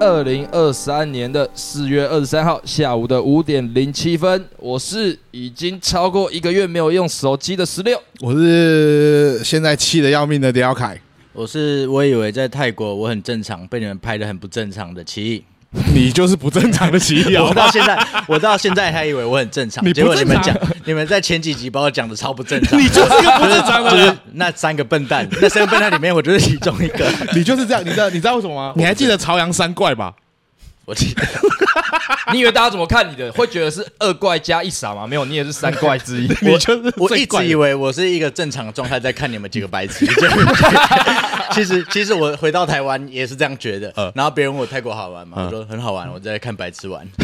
二零二三年的四月二十三号下午的五点零七分，我是已经超过一个月没有用手机的十六，我是现在气得要命的刁凯，我是我以为在泰国我很正常，被你们拍得很不正常的奇异。你就是不正常的奇异，我到现在，我到现在还以为我很正常。你正常，结果你们讲，你们在前几集把我讲的超不正常。你就是一个不正常的人，就是那三个笨蛋，那三个笨蛋里面，我就是其中一个。你就是这样，你知道你知道为什么吗？你还记得朝阳三怪吧？我记得，你以为大家怎么看你的？会觉得是二怪加一傻吗？没有，你也是三怪之一。我就是我一直以为我是一个正常的状态在看你们几个白痴。其实其实我回到台湾也是这样觉得。然后别人问我泰国好玩吗？我说很好玩，我在看白痴玩。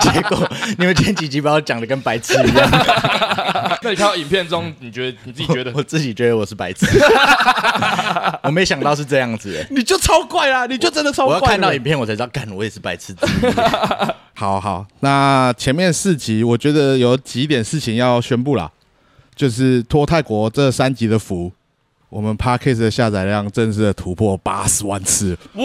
结果你们前几集把我讲的跟白痴一样。那你看到影片中，你觉得你自己觉得？我自己觉得我是白痴。我没想到是这样子，你就超怪啦！你就真的超怪。我要看到影片我才知道，干我也是白痴。好好，那前面四集我觉得有几点事情要宣布啦，就是托泰国这三集的福，我们 Podcast 的下载量正式的突破八十万次。哇！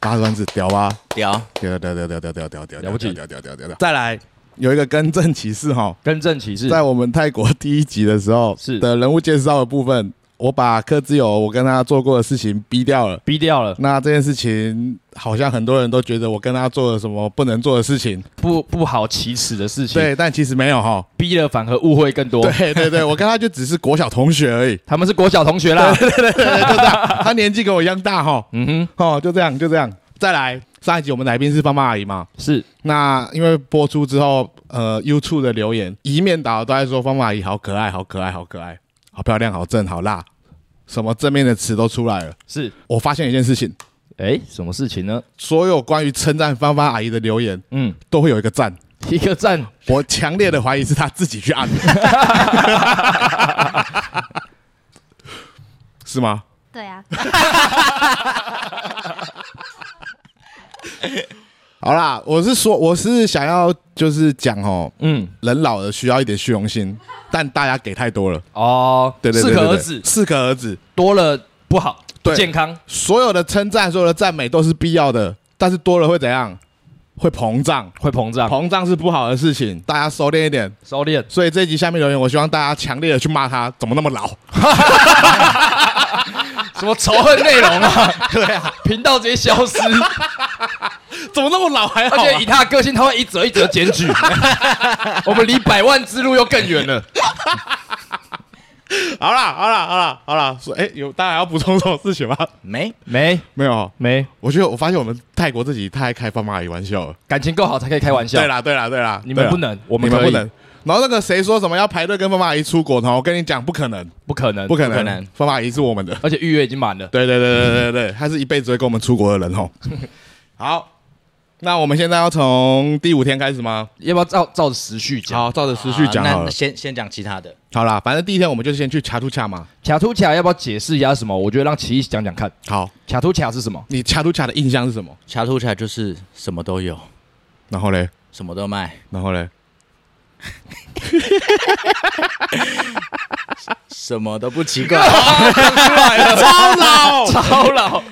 八十万次，屌吧？屌！屌屌屌屌屌屌屌屌！了不起！屌屌屌屌屌！再来。有一个更正启示哈，更正启示，在我们泰国第一集的时候是的人物介绍的部分，我把柯志友我跟他做过的事情逼掉了，逼掉了。那这件事情好像很多人都觉得我跟他做了什么不能做的事情，不不好启齿的事情。对，但其实没有哈，逼了反而误会更多。对对对，我跟他就只是国小同学而已，他们是国小同学啦，对对对对，就这样。他年纪跟我一样大哈，嗯哼，哦，就这样就这样。再来。上一集我们来宾是芳芳阿姨嘛？是。那因为播出之后，呃，YouTube 的留言一面倒都在说芳芳阿姨好可爱，好可爱，好可爱，好漂亮，好正，好辣，什么正面的词都出来了。是。我发现一件事情，哎，什么事情呢？所有关于称赞芳芳阿姨的留言，嗯，都会有一个赞，一个赞。我强烈的怀疑是他自己去按的，是吗？对啊。好啦，我是说，我是想要就是讲哦，嗯，人老了需要一点虚荣心，但大家给太多了哦，对对对，适可而止，适可而止，多了不好，不健康。所有的称赞，所有的赞美都是必要的，但是多了会怎样？会膨胀，会膨胀，膨胀是不好的事情，大家收敛一点，收敛。所以这一集下面留言，我希望大家强烈的去骂他，怎么那么老？什么仇恨内容啊？对啊，频道直接消失。怎么那么老还好？而且以他的个性，他会一则一则检举。我们离百万之路又更远了。好啦，好啦，好啦，好啦。说，哎，有大家要补充什么事情吗？没没没有，没。我觉得我发现我们泰国自己太爱开放骂姨玩笑了。感情够好才可以开玩笑。对啦，对啦，对啦，你们不能，我们不能。然后那个谁说什么要排队跟方阿姨出国？然后我跟你讲，不可能，不可能，不可能。方阿姨是我们的，而且预约已经满了。对对对对对对，他是一辈子会跟我们出国的人哦。好，那我们现在要从第五天开始吗？要不要照照着时序讲？好，照着时序讲好了。那先先讲其他的。好啦，反正第一天我们就先去卡图卡嘛。卡图卡要不要解释一下什么？我觉得让奇艺讲讲看。好，卡图卡是什么？你卡图卡的印象是什么？卡图卡就是什么都有，然后嘞，什么都卖，然后嘞。什么都不奇怪，超老，超老，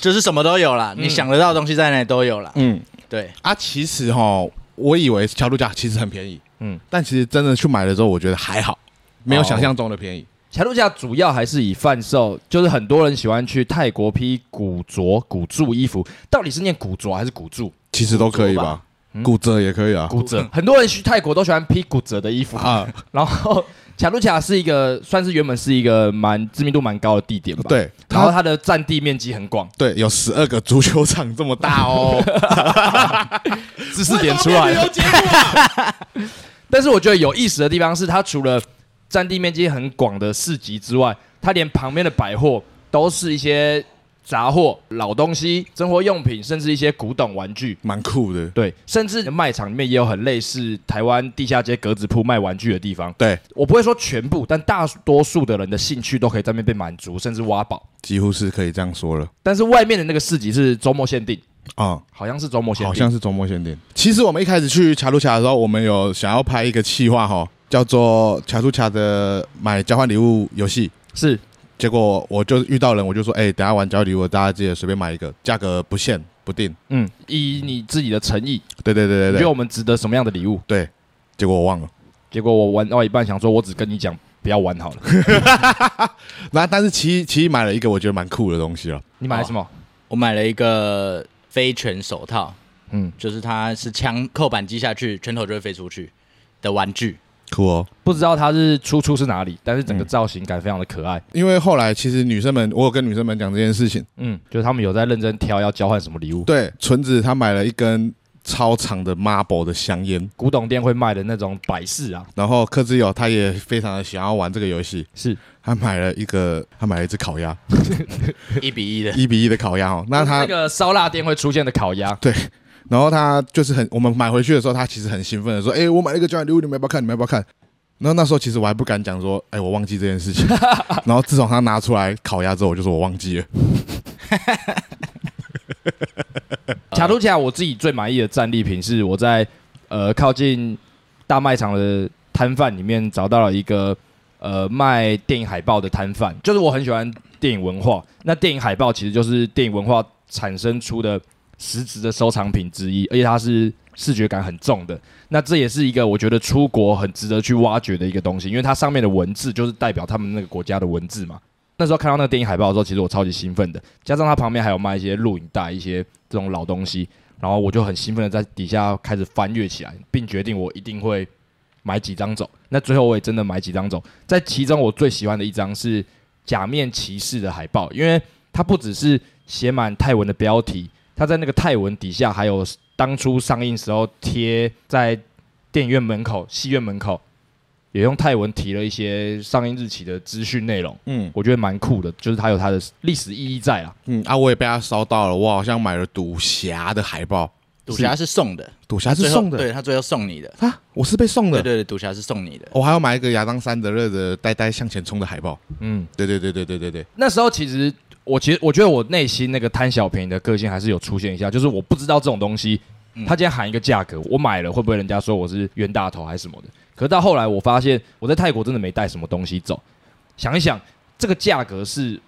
就是什么都有啦。你想得到的东西在那里都有啦。嗯，对啊，其实哈，我以为桥度假其实很便宜，嗯，但其实真的去买的时候，我觉得还好，没有想象中的便宜。桥度假主要还是以贩售，就是很多人喜欢去泰国批古着、古著衣服，到底是念古着还是古著？其实都可以吧。骨折也可以啊，骨折，很多人去泰国都喜欢披骨折的衣服啊。然后卡路卡是一个算是原本是一个蛮知名度蛮高的地点吧。对，然后它的占地面积很广，对，有十二个足球场这么大哦。知识点出来了。但是我觉得有意思的地方是，它除了占地面积很广的市集之外，它连旁边的百货都是一些。杂货、老东西、生活用品，甚至一些古董玩具，蛮酷的。对，甚至卖场里面也有很类似台湾地下街格子铺卖玩具的地方。对，我不会说全部，但大多数的人的兴趣都可以在那边被满足，甚至挖宝，几乎是可以这样说了。但是外面的那个市集是周末限定啊，嗯、好像是周末限定，好像是周末限定。其实我们一开始去卡路卡的时候，我们有想要拍一个企划哈，叫做卡路卡的买交换礼物游戏，是。结果我就遇到人，我就说：“哎、欸，等下玩交礼物，大家记得随便买一个，价格不限不定。”嗯，以你自己的诚意，对对对对对，你觉得我们值得什么样的礼物？对，结果我忘了。结果我玩到一半，想说我只跟你讲不要玩好了。那但是其其实买了一个我觉得蛮酷的东西了。你买了什么？我买了一个飞拳手套，嗯，就是它是枪扣扳机下去，拳头就会飞出去的玩具。酷哦，不知道它是出处是哪里，但是整个造型感非常的可爱。因为后来其实女生们，我有跟女生们讲这件事情，嗯，就是他们有在认真挑要交换什么礼物。对，纯子她买了一根超长的 Marble 的香烟，古董店会卖的那种摆饰啊。然后柯志友他也非常的想要玩这个游戏，是他买了一个，他买了一只烤鸭，一比一的，一比一的烤鸭哦。那他那个烧腊店会出现的烤鸭，对。然后他就是很，我们买回去的时候，他其实很兴奋的说：“哎，我买了一个交换礼物，你们要不要看？你们要不要看？”然后那时候其实我还不敢讲说：“哎，我忘记这件事情。” 然后自从他拿出来烤鸭之后，我就说我忘记了。恰图恰我自己最满意的战利品是我在呃靠近大卖场的摊贩里面找到了一个呃卖电影海报的摊贩，就是我很喜欢电影文化，那电影海报其实就是电影文化产生出的。实质的收藏品之一，而且它是视觉感很重的。那这也是一个我觉得出国很值得去挖掘的一个东西，因为它上面的文字就是代表他们那个国家的文字嘛。那时候看到那个电影海报的时候，其实我超级兴奋的。加上它旁边还有卖一些录影带、一些这种老东西，然后我就很兴奋的在底下开始翻阅起来，并决定我一定会买几张走。那最后我也真的买几张走。在其中我最喜欢的一张是《假面骑士》的海报，因为它不只是写满泰文的标题。他在那个泰文底下，还有当初上映时候贴在电影院门口、戏院门口，也用泰文提了一些上映日期的资讯内容。嗯，我觉得蛮酷的，就是它有它的历史意义在啊。嗯啊，我也被他烧到了，我好像买了赌侠的海报。赌侠是送的，赌侠是送的，对他最后送你的啊，我是被送的。对对对，赌侠是送你的。我还要买一个亚当山德勒的呆呆向前冲的海报。嗯，对对对对对对对。那时候其实。我其实我觉得我内心那个贪小便宜的个性还是有出现一下，就是我不知道这种东西，他今天喊一个价格，我买了会不会人家说我是冤大头还是什么的？可是到后来我发现我在泰国真的没带什么东西走，想一想这个价格是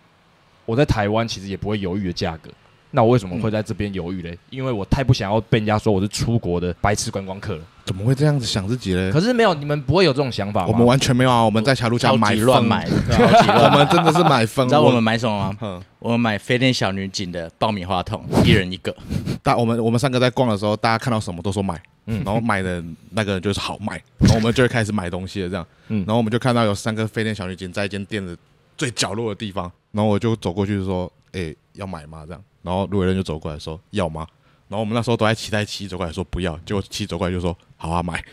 我在台湾其实也不会犹豫的价格。那我为什么会在这边犹豫嘞？因为我太不想要被人家说我是出国的白痴观光客了。怎么会这样子想自己嘞？可是没有，你们不会有这种想法吗？我们完全没有啊！我们在恰图恰买乱买，我们真的是买疯。你知道我们买什么吗？嗯，我们买飞天小女警的爆米花筒，一人一个。大我们我们三个在逛的时候，大家看到什么都说买。嗯然后买的那个人就是好卖，然后我们就会开始买东西了，这样，嗯然后我们就看到有三个飞天小女警在一间店的最角落的地方，然后我就走过去说：“哎，要买吗？”这样，然后路人就走过来说：“要吗？”然后我们那时候都在期待七走过来说不要，结果七走过来就说：“好啊，买。”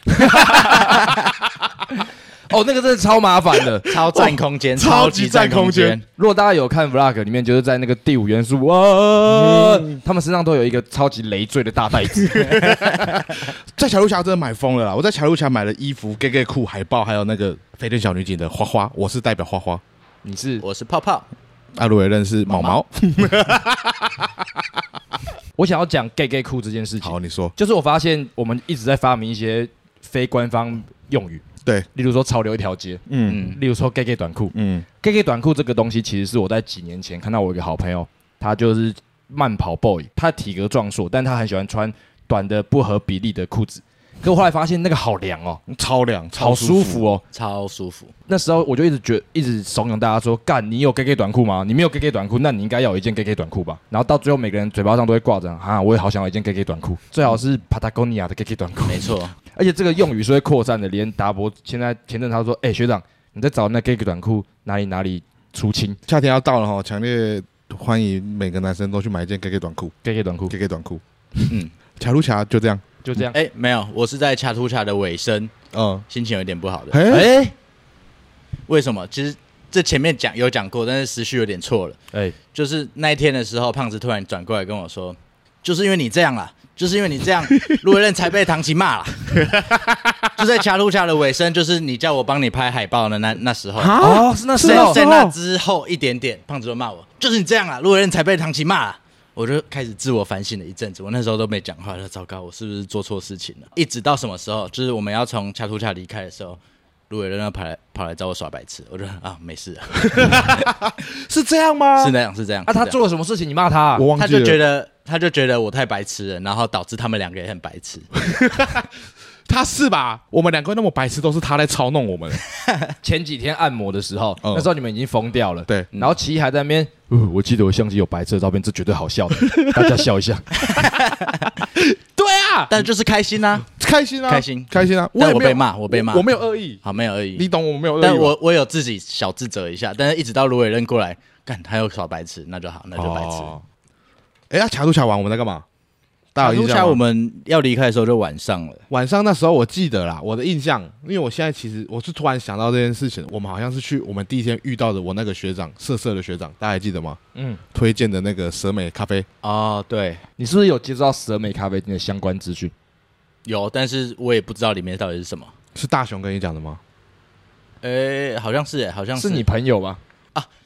哦，那个真的超麻烦的。超占空间，超级占空间间。如果大家有看 vlog 里面，就是在那个第五元素，哇，他们身上都有一个超级累赘的大袋子。在桥路桥真的买疯了啦！我在桥路桥买了衣服、gay gay 裤、海报，还有那个飞天小女警的花花，我是代表花花。你是我是泡泡，阿鲁也认识毛毛。我想要讲 gay gay 裤这件事情，好，你说。就是我发现我们一直在发明一些非官方用语，对，例如说潮流一条街，嗯。例如说 gay gay 短裤。嗯，gay gay 短裤这个东西其实是我在几年前看到我一个好朋友，他就是慢跑 boy，他体格壮硕，但他很喜欢穿短的不合比例的裤子。可我后来发现那个好凉哦，超凉，好舒服哦。超舒服。那时候我就一直觉一直怂恿大家说，干，你有 gay 短裤吗？你没有 gay 短裤，那你应该要有一件 gay 短裤吧。然后到最后每个人嘴巴上都会挂着，啊，我也好想要一件 gay 短裤，最好是 Patagonia 的 gay 短裤。没错，而且这个用语是会扩散的，连达博现在前阵他说，哎、学长，你在找那 gay 短裤哪里哪里出清夏天要到了哈，强烈欢迎每个男生都去买一件 gay 短裤 gay 短裤 gay 短裤。嗯，卡路卡就这样，就这样。哎，没有，我是在恰图恰的尾声，嗯，心情有点不好的。哎，哎为什么？其实这前面讲有讲过，但是时序有点错了。哎，就是那一天的时候，胖子突然转过来跟我说：“就是因为你这样啦，就是因为你这样，路人才被唐琪骂了。”就在恰图恰的尾声，就是你叫我帮你拍海报的那那时候，哦，是那时候，在在那之后一点点，胖子就骂我：“就是你这样啊，路人才被唐琪骂了。”我就开始自我反省了一阵子，我那时候都没讲话，说糟糕，我是不是做错事情了？一直到什么时候，就是我们要从恰图恰离开的时候，路伟伦跑来跑来找我耍白痴，我就啊没事啊，是这样吗？是那样是这样。啊，他做了什么事情？你骂他、啊？我忘记了，他就觉得他就觉得我太白痴了，然后导致他们两个也很白痴。他是吧？我们两个那么白痴，都是他在操弄我们。前几天按摩的时候，嗯那时候你们已经疯掉了。对然后奇艺还在那边、呃，我记得我相机有白痴的照片，这绝对好笑的，大家笑一下。对啊，但就是开心啊，开心啊，开心开心啊！也没有但我被骂我被骂我没有恶意，好没有而已。你懂我没有恶意吧。但我我有自己小自责一下，但是一直到卢伟扔过来，干他又耍白痴，那就好，那就白痴。哦哎，呀，卡都卡完我们在干嘛？大家有印象我们要离开的时候就晚上了，晚上那时候我记得啦，我的印象，因为我现在其实我是突然想到这件事情，我们好像是去我们第一天遇到的我那个学长，色色的学长，大家还记得吗？嗯，推荐的那个蛇美咖啡，哦，对，你是不是有接触到蛇美咖啡店的相关资讯？有，但是我也不知道里面到底是什么。是大雄跟你讲的吗？诶，好像是诶，好像是你朋友吗？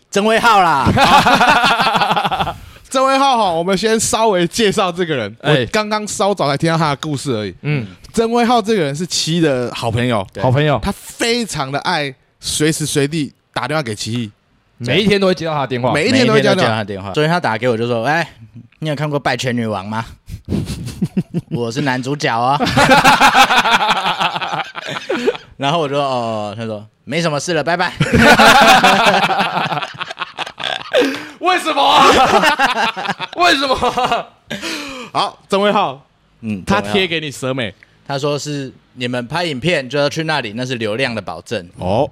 曾威浩啦。这位浩好，我们先稍微介绍这个人。哎我刚刚稍早才听到他的故事而已。嗯，曾威浩这个人是七的好朋友，好朋友，他非常的爱随时随地打电话给奇艺，每一天都会接到他的电话。每一天都会接到他的。他电话。昨天他打给我就说：“哎，你有看过《拜权女王》吗？我是男主角哦。”然后我就说：“哦。”他说：“没什么事了，拜拜。为什么啊？为什么？好，曾威浩，”嗯，他贴给你蛇美他说是你们拍影片就要去那里，那是流量的保证。哦，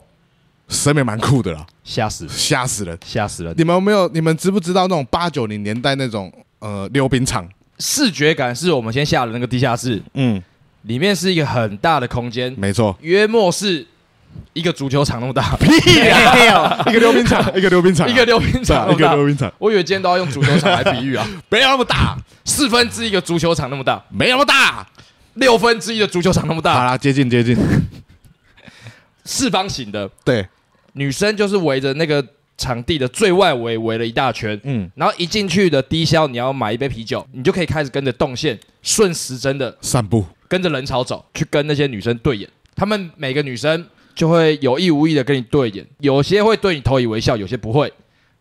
蛇美蛮酷的啦，吓死，吓死人。吓死人！你们有没有？你们知不知道那种八九零年代那种呃溜冰场？视觉感是我们先下的那个地下室，嗯，里面是一个很大的空间，没错，约莫是一个足球场那么大，没有，一个溜冰场，一个溜冰场啊，一个溜冰场那么大。个溜冰场，我以为今天都要用足球场来比喻啊，没有那么大，四分之一个足球场那么大，没那么大。六分之一的足球场那么大。好大，啦，接近接近，四方形的，对，女生就是围着那个场地的最外围围了一大圈，嗯，然后一进去的低消，你要买一杯啤酒，你就可以开始跟着动线，顺时针的散步，跟着人潮走，去跟那些女生对眼。她们每个女生就会有意无意的跟你对眼，有些会对你投以微笑，有些不会，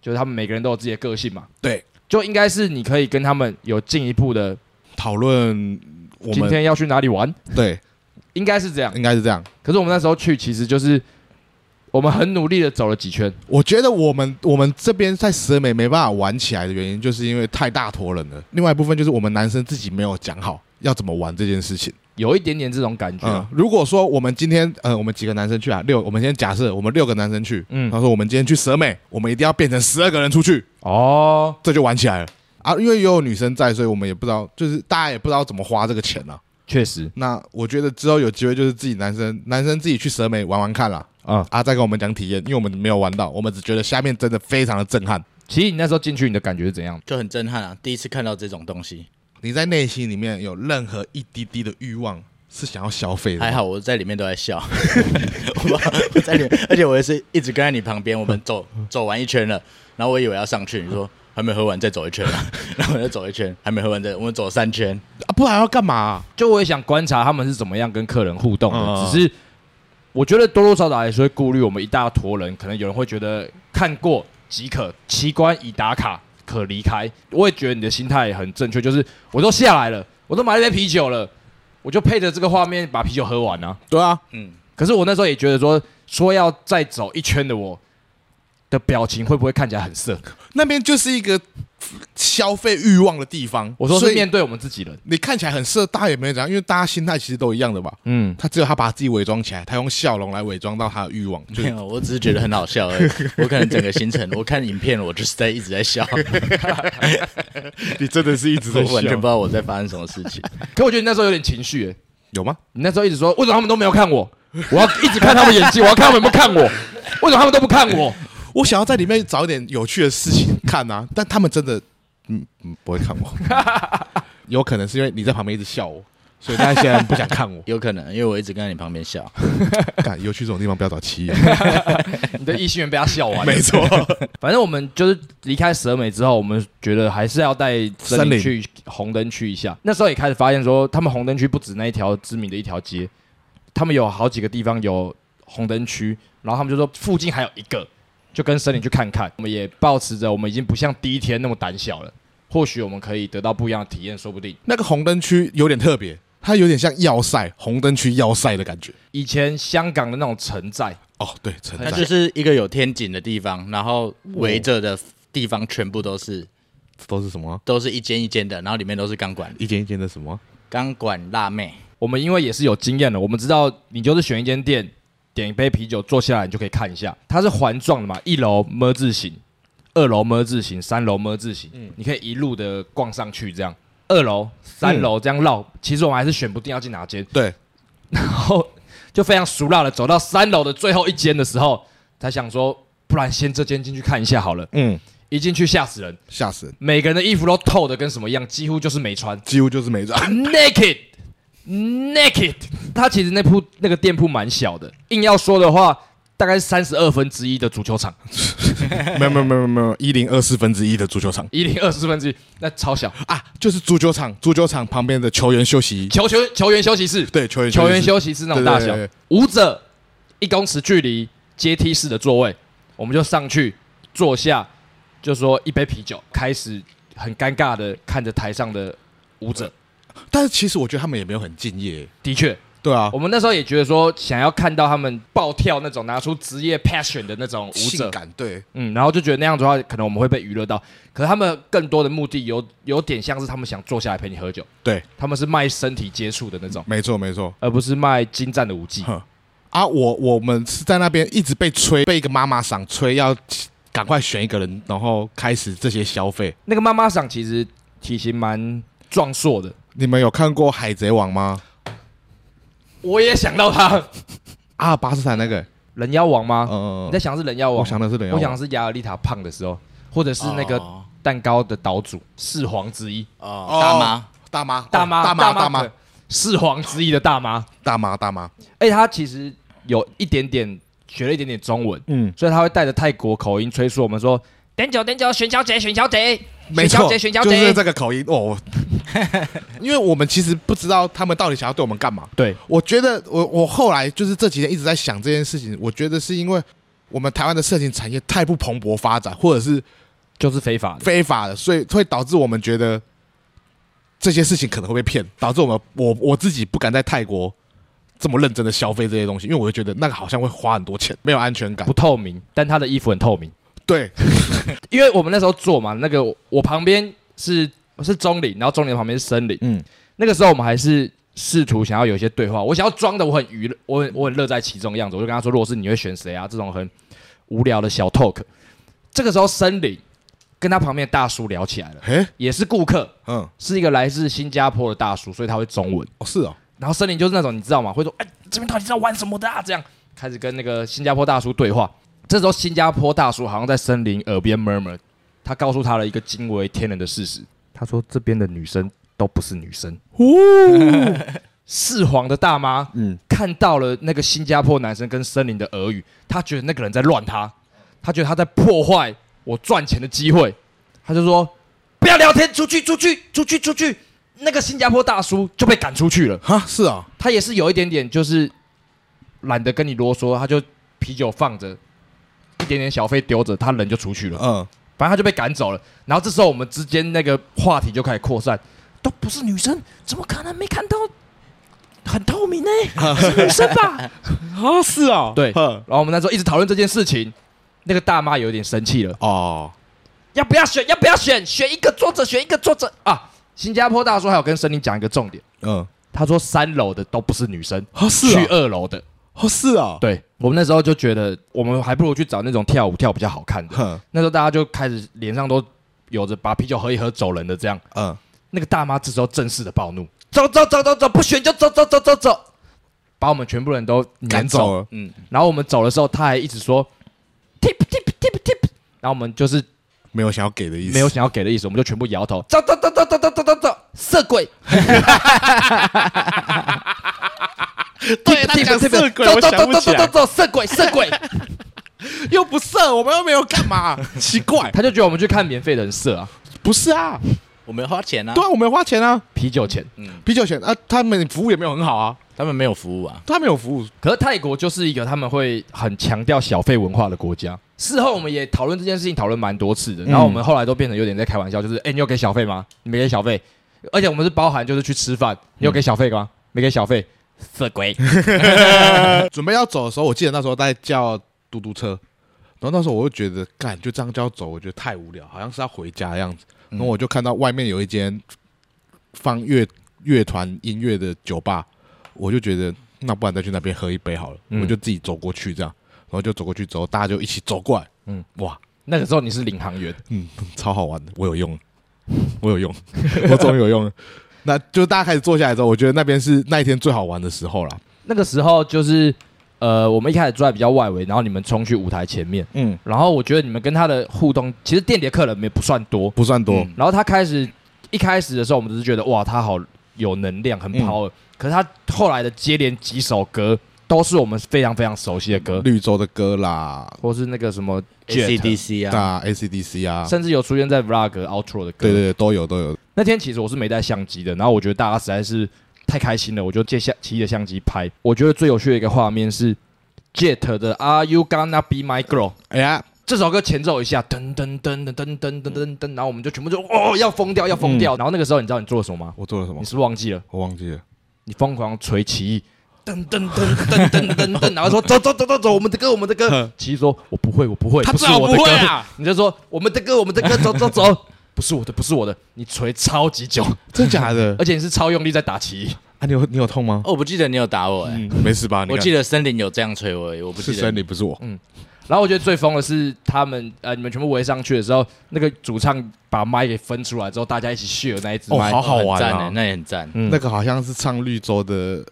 就是他们每个人都有自己的个性嘛。对，就应该是你可以跟他们有进一步的，讨论我们今天要去哪里玩，对，应该是这样。应该是这样。可是我们那时候去，其实就是我们很努力的走了几圈，我觉得我们我们这边在蛇美没办法玩起来的原因，就是因为太大坨人了。另外一部分就是我们男生自己没有讲好要怎么玩这件事情。有一点点这种感觉。嗯，如果说我们今天呃，我们几个男生去啊，六，我们先假设我们六个男生去，嗯，他说我们今天去蛇美，我们一定要变成十二个人出去哦，这就玩起来了啊，因为也有女生在，所以我们也不知道，就是大家也不知道怎么花这个钱了、啊。确实，那我觉得之后有机会就是自己男生男生自己去蛇美玩玩看啦。啊、嗯、啊，再跟我们讲体验，因为我们没有玩到，我们只觉得下面真的非常的震撼。其实你那时候进去，你的感觉是怎样？就很震撼啊！第一次看到这种东西，你在内心里面有任何一滴滴的欲望是想要消费的？还好我在里面都在笑，我在里面，而且我也是一直跟在你旁边。我们走走完一圈了，然后我以为要上去，你说还没喝完，再走一圈啊。然后我再走一圈，还没喝完，再我们走三圈啊，不然要干嘛、啊？就我也想观察他们是怎么样跟客人互动的，嗯、只是我觉得多多少少还是会顾虑我们一大坨人，可能有人会觉得看过。即可奇观已打卡，可离开。我也觉得你的心态很正确，就是我都下来了，我都买了一杯啤酒了，我就配着这个画面把啤酒喝完啊。对啊，嗯。可是我那时候也觉得说，说要再走一圈的我的表情会不会看起来很色？那边就是一个。消费欲望的地方，我说是面对我们自己人。你看起来很色，大家也没怎样，因为大家心态其实都一样的吧。嗯，他只有他把自己伪装起来，他用笑容来伪装到他的欲望。没有，我只是觉得很好笑而已。我可能整个行程，我看影片，我就是在一直在笑。你真的是一直在笑，我完全不知道我在发生什么事情。可我觉得你那时候有点情绪、欸，有吗？你那时候一直说，为什么他们都没有看我？我要一直看他们演技，我要看他们有没有看我。为什么他们都不看我？我想要在里面找一点有趣的事情看啊，但他们真的。嗯嗯，不会看我，有可能是因为你在旁边一直笑我，所以大家现在不想看我。有可能，因为我一直跟在你旁边笑。干，有去这种地方不要找七爷。你的异性缘被他笑完。没错，反正我们就是离开蛇美之后，我们觉得还是要带森林去红灯区一下。那时候也开始发现说，他们红灯区不止那一条知名的一条街，他们有好几个地方有红灯区，然后他们就说附近还有一个。就跟森林去看看，我们也保持着，我们已经不像第一天那么胆小了。或许我们可以得到不一样的体验，说不定。那个红灯区有点特别，它有点像要塞，红灯区要塞的感觉。以前香港的那种城寨哦，对，城寨它就是一个有天井的地方，然后围着的地方全部都是，都是什么？都是一间一间的，然后里面都是钢管，一间一间的什么？钢管辣妹。我们因为也是有经验的，我们知道你就是选一间店。点一杯啤酒，坐下来你就可以看一下，它是环状的嘛，一楼么字形，二楼么字形，三楼么字形，嗯、你可以一路的逛上去，这样。二楼、三楼这样绕，其实我们还是选不定要进哪间，对，然后就非常熟辣的走到三楼的最后一间的时候，才想说，不然先这间进去看一下好了，嗯。一进去吓死人，吓死人！每个人的衣服都透的跟什么一样，几乎就是没穿，几乎就是没穿，naked。Naked，它其实那铺那个店铺蛮小的，硬要说的话，大概是三十二分之一的足球场。没有没有没有没有，一零二四分之一的足球场，一零二四分之一，那超小。啊！就是足球场，足球场旁边的球员休息，球球球员休息室，对，球员球员休息室那种大小，舞者一公尺距离阶梯式的座位，我们就上去坐下，就说一杯啤酒，开始很尴尬的看着台上的舞者。但是其实我觉得他们也没有很敬业。的确，对啊，我们那时候也觉得说，想要看到他们暴跳那种拿出职业 passion 的那种舞者，性感，对，嗯，然后就觉得那样子的话，可能我们会被娱乐到。可是他们更多的目的有有点像是他们想坐下来陪你喝酒，对，他们是卖身体接触的那种，没错没错，而不是卖精湛的舞技。啊，我我们是在那边一直被催，被一个妈妈桑催要赶快选一个人，然后开始这些消费。那个妈妈桑其实体型蛮壮硕的。你们有看过《海贼王》吗？我也想到他，阿尔巴斯坦那个人妖王吗？嗯嗯嗯。你在想的是人妖王？我想的是人妖王。我想的是亚尔丽塔胖的时候，或者是那个蛋糕的岛主四皇之一哦，大妈，大妈，大妈，大妈，大妈，四皇之一的大妈，大妈，大妈。哎，他其实有一点点学了一点点中文，嗯，所以他会带着泰国口音催促我们说：“点酒，点酒，选小姐，选小姐。”没错，就是这个口音哦。因为我们其实不知道他们到底想要对我们干嘛。对，我觉得我我后来就是这几天一直在想这件事情。我觉得是因为我们台湾的色情产业太不蓬勃发展，或者是就是非法的非法的，所以会导致我们觉得这些事情可能会被骗，导致我们我我自己不敢在泰国这么认真的消费这些东西，因为我会觉得那个好像会花很多钱，没有安全感，不透明。但他的衣服很透明。对，因为我们那时候坐嘛，那个我旁边是是中林，然后中林旁边是森林。嗯，那个时候我们还是试图想要有一些对话，我想要装的我很娱乐，我很我很乐在其中的样子，我就跟他说：“如果是你会选谁啊？”这种很无聊的小 talk。这个时候，森林跟他旁边的大叔聊起来了，嘿，也是顾客，嗯，是一个来自新加坡的大叔，所以他会中文。哦，是哦，然后森林就是那种你知道吗？会说：“哎，这边到底在玩什么的啊？”这样开始跟那个新加坡大叔对话。这时候，新加坡大叔好像在森林耳边 murmur，他告诉他了一个惊为天人的事实。他说：“这边的女生都不是女生。”哦，四皇的大妈，嗯，看到了那个新加坡男生跟森林的耳语，他觉得那个人在乱他，他觉得他在破坏我赚钱的机会，他就说：“不要聊天，出去，出去，出去，出去。”那个新加坡大叔就被赶出去了。哈，是啊，他也是有一点点，就是懒得跟你啰嗦，他就啤酒放着。一点点小费丢着，他人就出去了。嗯，反正他就被赶走了。然后这时候我们之间那个话题就开始扩散，都不是女生，怎么可能没看到？很透明呢、欸，是女生吧？啊，是啊，对。然后我们那时候一直讨论这件事情，那个大妈有点生气了。哦，要不要选？要不要选？选一个坐着，选一个坐着啊！新加坡大叔还有跟森林讲一个重点。嗯，他说三楼的都不是女生，啊是啊、去二楼的。哦，是啊，对，我们那时候就觉得，我们还不如去找那种跳舞跳比较好看的。哼。那时候大家就开始脸上都有着把啤酒喝一喝走人的这样。嗯，那个大妈这时候正式的暴怒，走走走走走，不选就走走走走走，把我们全部人都赶走，走。了。嗯，然后我们走的时候，他还一直说 tip tip tip tip，然后我们就是没有想要给的意思，没有想要给的意思，我们就全部摇头，走走走走走走走走走，色鬼。对，他讲色鬼，我想不起来。色鬼，色鬼 又不色，我们又没有干嘛，奇怪。他就觉得我们去看免费的很色啊，不是啊，我们花钱啊，对啊，我们花钱啊，啤酒钱，嗯，啤酒钱啊，他们服务也没有很好啊，他们没有服务啊，他没有服务。可是泰国就是一个他们会很强调小费文化的国家。事后我们也讨论这件事情，讨论蛮多次的。然后我们后来都变成有点在开玩笑，就是哎，你有给小费吗？你没给小费，而且我们是包含就是去吃饭，你有给小费吗？没给小费。色鬼，准备要走的时候，我记得那时候在叫嘟嘟车，然后那时候我就觉得，干就这样就要走，我觉得太无聊，好像是要回家的样子。然后我就看到外面有一间放乐乐团音乐的酒吧，我就觉得那不然再去那边喝一杯好了，嗯、我就自己走过去这样，然后就走过去之后，大家就一起走过来，嗯，哇，那个时候你是领航员，嗯，超好玩的，我有用，我有用，我终于有用了。那就大家开始坐下来之后，我觉得那边是那一天最好玩的时候了。那个时候就是，呃，我们一开始坐在比较外围，然后你们冲去舞台前面，嗯，然后我觉得你们跟他的互动，其实店里的客人也不算多，不算多。嗯、然后他开始一开始的时候，我们只是觉得哇，他好有能量，很 power、嗯。可是他后来的接连几首歌，都是我们非常非常熟悉的歌，绿洲的歌啦，或是那个什么 AC/DC 啊，AC/DC 啊，甚至有出现在 Vlog Outro 的歌，对对对，都有都有。那天其实我是没带相机的，然后我觉得大家实在是太开心了，我就借相骑着相机拍。我觉得最有趣的一个画面是 Jet 的 Are You Gonna Be My Girl？哎呀，这首歌前奏一下，噔噔噔噔噔噔噔噔噔，然后我们就全部就哦要疯掉要疯掉。然后那个时候你知道你做了什么吗？我做了什么？你是不是忘记了？我忘记了。你疯狂捶奇艺，噔噔噔噔噔噔噔，然后说走走走走走，我们的歌我们的歌。奇艺说：我不会我不会，他知道我不会啊。你就说我们的歌我们的歌，走走走。不是我的，不是我的，你捶超级久，真假的？而且你是超用力在打旗啊！你有你有痛吗？哦，我不记得你有打我嗯，没事吧？我记得森林有这样捶我，我不记得是森林，不是我。嗯，然后我觉得最疯的是他们呃，你们全部围上去的时候，那个主唱把麦给分出来之后，大家一起 share 那一支麦，哦，好好玩啊！哦、那也很赞，嗯、那个好像是唱绿洲的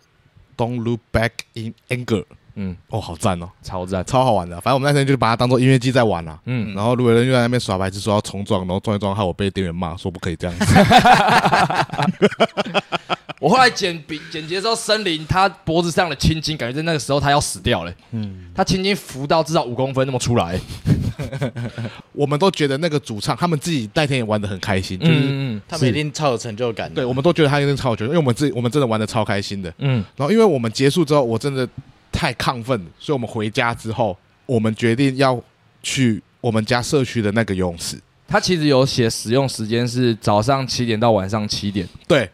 Don't Look Back in Anger。嗯，哦，好赞哦，超赞，超好玩的。反正我们那天就把它当做音乐季在玩了。嗯，然后路人又在那边耍白痴，说要重撞，然后撞一撞，害我被店员骂，说不可以这样子。我后来剪笔剪辑的时候，森林他脖子上的青筋，感觉在那个时候他要死掉了。嗯，他青筋浮到至少五公分那么出来。我们都觉得那个主唱他们自己那天也玩的很开心，就是他们一定超有成就感。对，我们都觉得他一定超有成就感，因为我们自己我们真的玩的超开心的。嗯，然后因为我们结束之后，我真的。太亢奋，所以我们回家之后，我们决定要去我们家社区的那个游泳池。他其实有写使用时间是早上七点到晚上七点。对，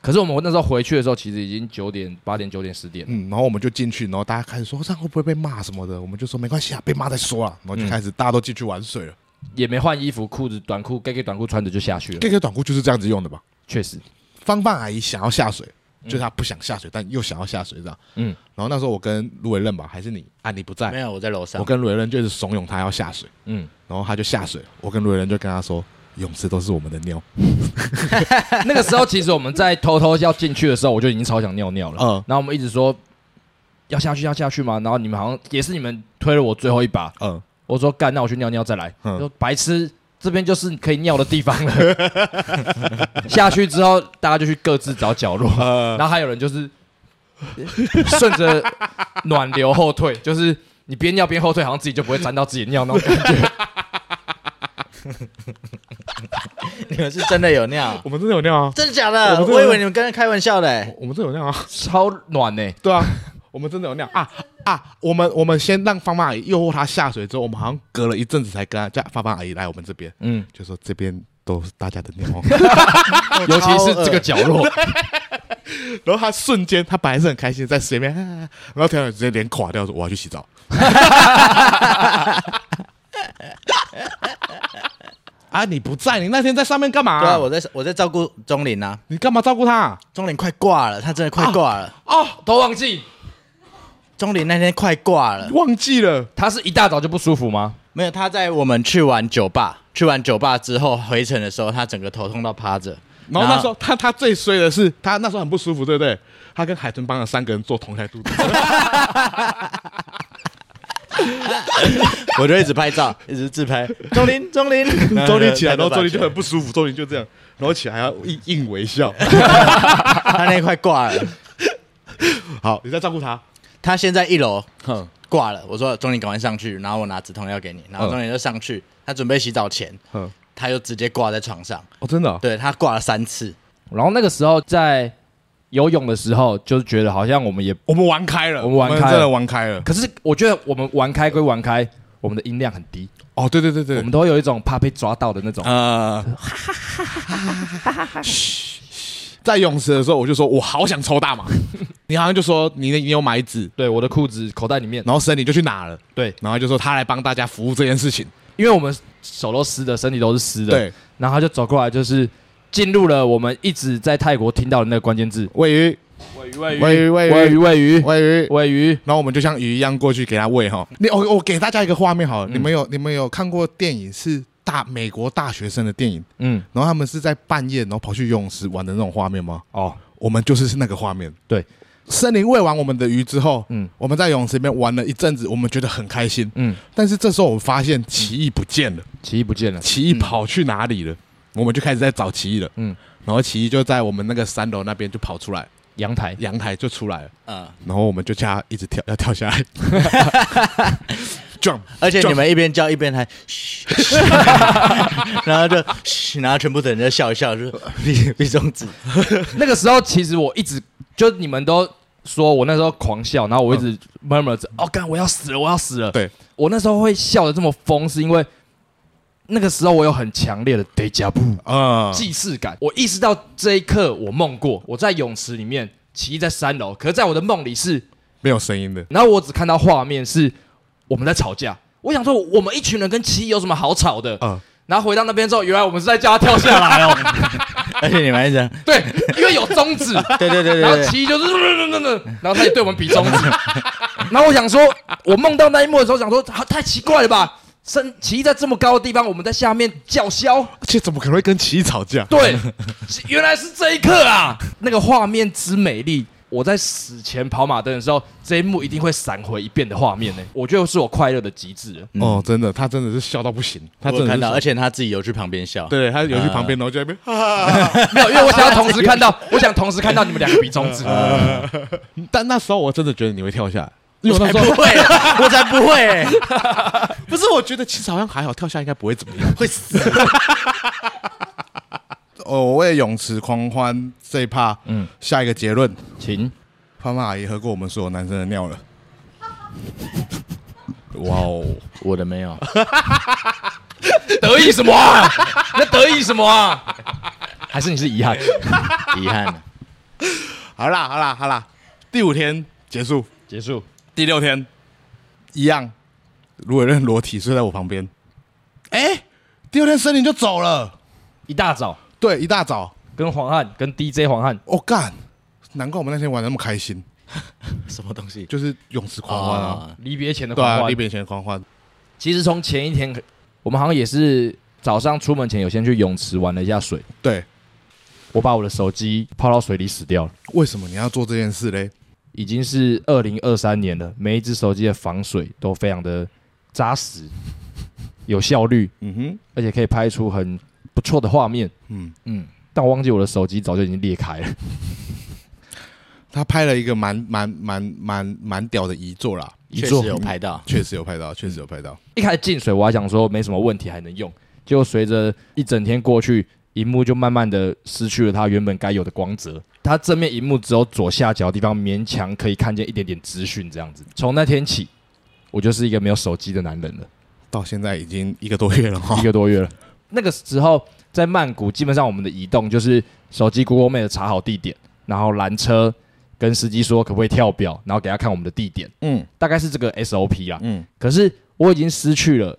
可是我们那时候回去的时候，其实已经九点、八点、九点、十点。嗯，然后我们就进去，然后大家开始说这样会不会被骂什么的，我们就说没关系啊，被骂再说啊。然后就开始大家都进去玩水了，也没换衣服，裤子、短裤、K K 短裤穿着就下去了。K K 短裤就是这样子用的吧？确实，芳芳阿姨想要下水。就是他不想下水，但又想要下水这样。嗯，然后那时候我跟卢伟任吧，还是你啊？你不在，没有，我在楼上。我跟卢伟任就是怂恿他要下水，嗯，然后他就下水。我跟卢伟任就跟他说，泳池都是我们的尿。那个时候其实我们在偷偷要进去的时候，我就已经超想尿尿了。嗯然后我们一直说要下去要下去吗？然后你们好像也是你们推了我最后一把。嗯，我说干，那我去尿尿再来。嗯说白痴，这边就是可以尿的地方了。下去之后，大家就去各自找角落，呃然后还有人就是 顺着暖流后退，就是你边尿边后退，好像自己就不会沾到自己尿那种感觉。你们是真的有尿？我们真的有尿啊，真的假的？我的我以为你们跟人开玩笑的、欸。我们真的有尿啊，超暖呢、对啊，我们真的有尿啊啊！我们我们先让芳芳阿姨诱惑他下水之后，我们好像隔了一阵子才跟他叫芳芳阿姨来我们这边，嗯，就说这边都是大家的尿。尤其是这个角落，然后他瞬间，他本来是很开心，在水面，啊然后突然直接脸垮掉，说我要去洗澡。啊！你不在，你那天在上面干嘛、对啊，我在我在照顾钟林啊，你干嘛照顾他、啊？钟林快挂了，他真的快挂了。哦，都忘记钟林那天快挂了，忘记了。他是一大早就不舒服吗？没有他在我们去完酒吧，去完酒吧之后回程的时候，他整个头痛到趴着。然后那时候他他最衰的是，他那时候很不舒服，对不对？他跟海豚帮的三个人坐同一台肚子。我就一直拍照，一直自拍。钟林，钟林，周林起来，然后周林就很不舒服，周林就这样，然后起来还要硬硬微笑。他那块挂了。好，你在照顾他。他先在一楼哼，挂了，我说钟林赶快上去，然后我拿止痛药给你，然后钟林就上去，他准备洗澡前，哼，他就直接挂在床上，哦，真的、哦？对他挂了三次。然后那个时候在游泳的时候，就是觉得好像我们也，我们玩开了，我们玩开了。真的玩开了。可是我觉得我们玩开归玩开，我们的音量很低，哦，对对对对，我们都会有一种怕被抓到的那种。呃，在泳池的时候，我就说我好想抽大麻，你好像就说你你有买纸，对，我的裤子口袋里面，然后身体就去拿了，对，然后就说他来帮大家服务这件事情，因为我们手都湿的，身体都是湿的，对，然后他就走过来，就是进入了我们一直在泰国听到的那个关键字：喂鱼，喂鱼，喂鱼，喂鱼，喂鱼，喂鱼，喂鱼。然后我们就像鱼一样过去给他喂哈。你我我给大家一个画面好了，嗯。你们有你们有看过电影是大美国大学生的电影，嗯，然后他们是在半夜然后跑去游泳池玩的那种画面吗？哦，我们就是那个画面。对，森林喂完我们的鱼之后，嗯我们在游泳池里面玩了一阵子，我们觉得很开心。嗯，但是这时候我们发现奇异不见了，奇异不见了。奇异跑去哪里了？我们就开始在找奇异了。嗯，然后奇异就在我们那个三楼那边就跑出来，阳台，阳台就出来了。嗯，然后我们就叫他一直跳，要跳下来 ，jump。而且你们一边叫一边还嘘，然后就嘘，然后全部的人就笑一笑，就比比中指。那个时候其实我一直就你们都说我那时候狂笑，然后我一直 murmur 着，哦，干我要死了，我要死了。对我那时候会笑的这么疯，是因为那个时候我有很强烈的 deja vu 啊，既视感。我意识到这一刻我梦过，我在泳池里面，其实在三楼，可是在我的梦里是，没有声音的。然后我只看到画面是我们在吵架。我想说，我们一群人跟奇异有什么好吵的？嗯，然后回到那边之后，原来我们是在叫他跳下来哦。而且你们还这样，对，因为有中指。对对对然后对对，奇异就是，然后他也对我们比中指，然后我想说，我梦到那一幕的时候，想说，啊太奇怪了吧？身奇异在这么高的地方，我们在下面叫嚣，而且怎么可能会跟奇异吵架？对，原来是这一刻啊！那个画面之美丽，我在死前跑马灯的时候，这一幕一定会闪回一遍的画面呢。我觉得是我快乐的极致了。哦，真的，他真的是笑到不行，他真的看到，而且他自己有去旁边笑。对他有去旁边，然后就在那边，没有，因为我想要同时看到，我想同时看到你们两个比中指。但那时候我真的觉得你会跳下来，因为我我那时候才不会，我才不会，不是，我觉得其实好像还好，跳下应该不会怎么样。会死。哦，我为泳池狂欢这一趴，嗯，下一个结论，请胖胖阿姨喝过我们所有男生的尿了。哇哦，我的没有，得意什么啊？那得意什么啊？还是你是遗憾？遗憾。好啦好啦好啦，第五天结束，结束。第六天一样，卢伟任裸体睡在我旁边。哎，第六天森林就走了。一大早对，一大早，跟黄汉跟 DJ 黄汉，我、干，难怪我们那天玩那么开心，什么东西？就是泳池狂欢啊，啊离别前的对啊，狂欢离别前的狂欢。其实从前一天，我们好像也是早上出门前有先去泳池玩了一下水。对，我把我的手机泡到水里死掉了。为什么你要做这件事嘞？已经是二零二三年了，每一只手机的防水都非常的扎实、有效率，嗯哼，而且可以拍出很不错的画面。嗯，嗯，但我忘记我的手机早就已经裂开了。他拍了一个蛮蛮蛮蛮蛮屌的遗作啦，确一座实有拍到。确实有拍到，确实有拍到。一开始进水，我还想说没什么问题，还能用。结果随着一整天过去，荧幕就慢慢的失去了它原本该有的光泽。它正面荧幕只有左下角的地方勉强可以看见一点点资讯，这样子。从那天起，我就是一个没有手机的男人了。到现在已经一个多月了哈一，个多月了。那个时候在曼谷，基本上我们的移动就是手机 Google Map 查好地点，然后拦车，跟司机说可不可以跳表，然后给他看我们的地点，嗯。大概是这个 SOP 啊。嗯。可是我已经失去了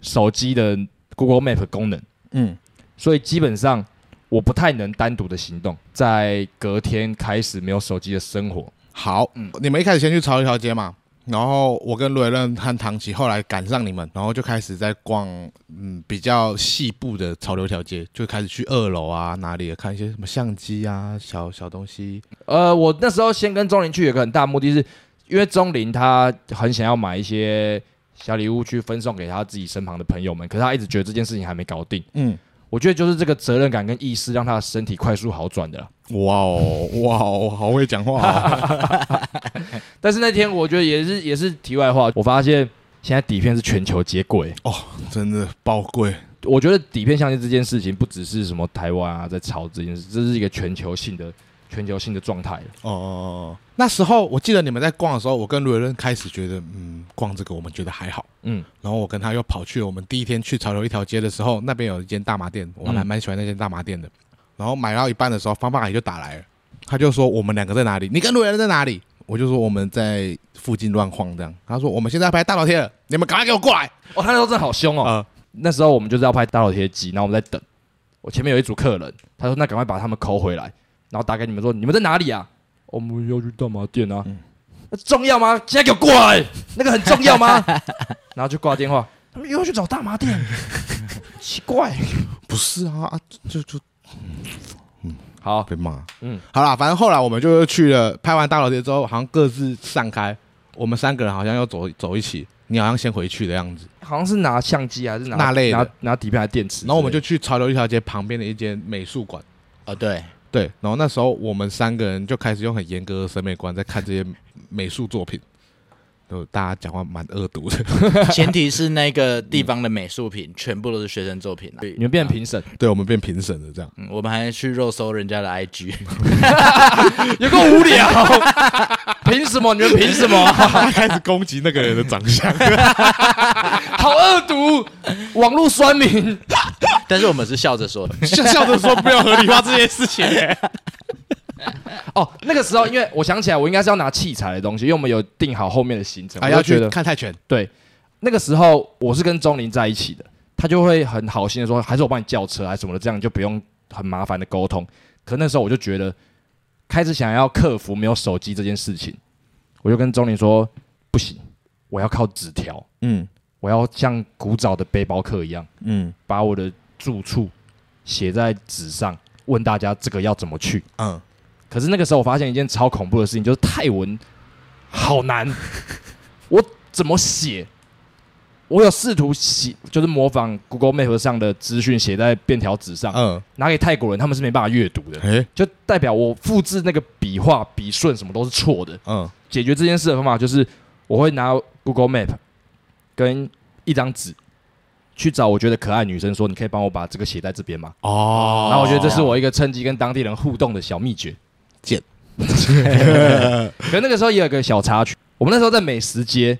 手机的 Google Map 功能，嗯，所以基本上我不太能单独的行动。在隔天开始没有手机的生活，好，嗯。你们一开始先去潮一条街嘛，然后我跟罗伟任和唐琪后来赶上你们，然后就开始在逛，嗯，比较细部的潮流一条街，就开始去二楼啊，哪里看一些什么相机啊，小小东西，呃，我那时候先跟钟林去，有个很大的目的是，因为钟林他很想要买一些小礼物去分送给他自己身旁的朋友们，可是他一直觉得这件事情还没搞定。嗯，我觉得就是这个责任感跟意识，让他的身体快速好转的。哇哦哇哦，好会讲话、啊，但是那天我觉得也是也是题外话，我发现现在底片是全球接轨哦，真的爆贵，我觉得底片相机这件事情不只是什么台湾啊在炒这件事，这是一个全球性的全球性的状态了。哦，那时候我记得你们在逛的时候，我跟罗伟任开始觉得，嗯，逛这个我们觉得还好。嗯，然后我跟他又跑去我们第一天去潮流一条街的时候，那边有一间大麻店，我还蛮喜欢那间大麻店的。然后买到一半的时候，方方阿姨就打来了，他就说我们两个在哪里？你跟罗伟任在哪里？我就说我们在附近乱晃这样。他说我们现在要拍大头贴了，你们赶快给我过来。哦，他那时候真的好凶哦。呃，那时候我们就是要拍大头贴机，然后我们在等。我前面有一组客人，他说：“那赶快把他们抠回来。”然后打给你们说：“你们在哪里啊？”我们要去大麻店啊。那重要吗？现在给我过来，那个很重要吗？然后就挂电话。他们又要去找大麻店，奇怪。不是啊，啊就就嗯好，被骂。嗯，好啦，反正后来我们就去了，拍完大老街之后，好像各自散开，我们三个人好像要走走一起，你好像先回去的样子。好像是拿相机还是拿那类的拿拿底片还是电池？然后我们就去潮流一条街旁边的一间美术馆。啊，对，对，然后那时候我们三个人就开始用很严格的审美观在看这些美术作品，就大家讲话蛮恶毒的。前提是那个地方的美术品全部都是学生作品啊。你们变评审，对，我们变评审了，这样。嗯，我们还去肉搜人家的 IG，有够无聊。凭什么？你们凭什么？他 开始攻击那个人的长相，好恶毒！网络酸民。但是我们是笑着说的。笑笑着说不要合理化这件事情、哦，那个时候，因为我想起来，我应该是要拿器材的东西，因为我们有定好后面的行程，啊，要去看泰拳。对。那个时候我是跟钟林在一起的，他就会很好心的说，还是我帮你叫车，还是什么的，这样就不用很麻烦的沟通。可那时候我就觉得，开始想要克服没有手机这件事情，我就跟钟林说，不行，我要靠纸条，嗯我要像古早的背包客一样，嗯把我的住处写在纸上，问大家这个要怎么去。嗯，可是那个时候我发现一件超恐怖的事情，就是泰文好难，我怎么写？我有试图写，就是模仿 Google Map 上的资讯写在便条纸上，嗯，拿给泰国人，他们是没办法阅读的，哎，就代表我复制那个笔画、笔顺什么都是错的。嗯解决这件事的方法就是，我会拿 Google Map 跟一张纸去找我觉得可爱女生，说你可以帮我把这个写在这边吗？哦，然后我觉得这是我一个趁机跟当地人互动的小秘诀。贱 可那个时候也有个小插曲，我们那时候在美食街，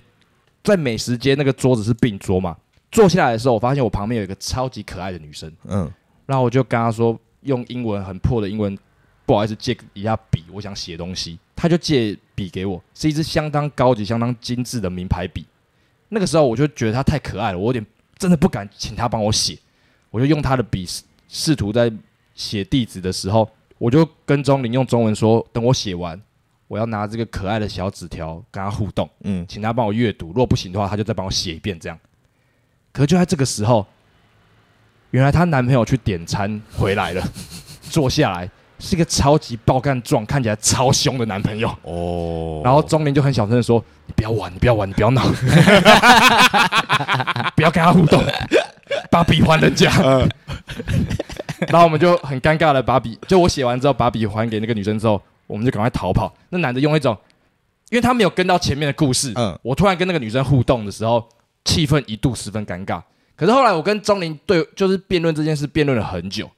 在美食街那个桌子是并桌嘛，坐下来的时候，我发现我旁边有一个超级可爱的女生，嗯然后我就跟她说，用英文很破的英文，不好意思借一下笔，我想写东西，她就借笔给我，是一支相当高级、相当精致的名牌笔。那个时候我就觉得她太可爱了，我有点真的不敢请他帮我写，我就用他的笔试试图在写地址的时候。我就跟钟林用中文说，等我写完，我要拿这个可爱的小纸条跟他互动，嗯，请他帮我阅读，如果不行的话，他就再帮我写一遍这样。可就在这个时候，原来她男朋友去点餐回来了，坐下来是一个超级爆干壮、看起来超凶的男朋友。哦，然后钟林就很小声的说：“你不要玩，你不要玩，你不要闹，不要跟他互动，把笔还人家。嗯然后我们就很尴尬的把笔，就我写完之后把笔还给那个女生之后，我们就赶快逃跑。那男的用一种，因为他没有跟到前面的故事，嗯我突然跟那个女生互动的时候，气氛一度十分尴尬。可是后来我跟钟林对，就是辩论这件事，辩论了很久。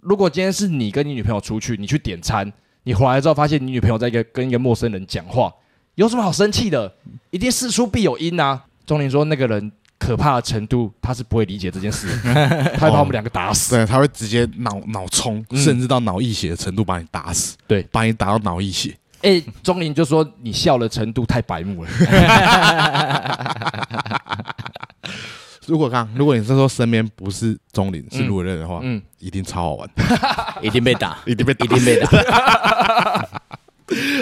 如果今天是你跟你女朋友出去，你去点餐，你回来之后发现你女朋友在一个跟一个陌生人讲话，有什么好生气的？一定事出必有因啊！钟林说那个人可怕的程度，他是不会理解这件事，他会把我们两个打死。对，他会直接脑脑冲，嗯甚至到脑溢血的程度把你打死，对把你打到脑溢血。哎，钟林就说你笑的程度太白目了。如果刚，如果你这时候身边不是钟林，是嗯路人的话，嗯，一定超好玩，一定被打，一定被打一定被打。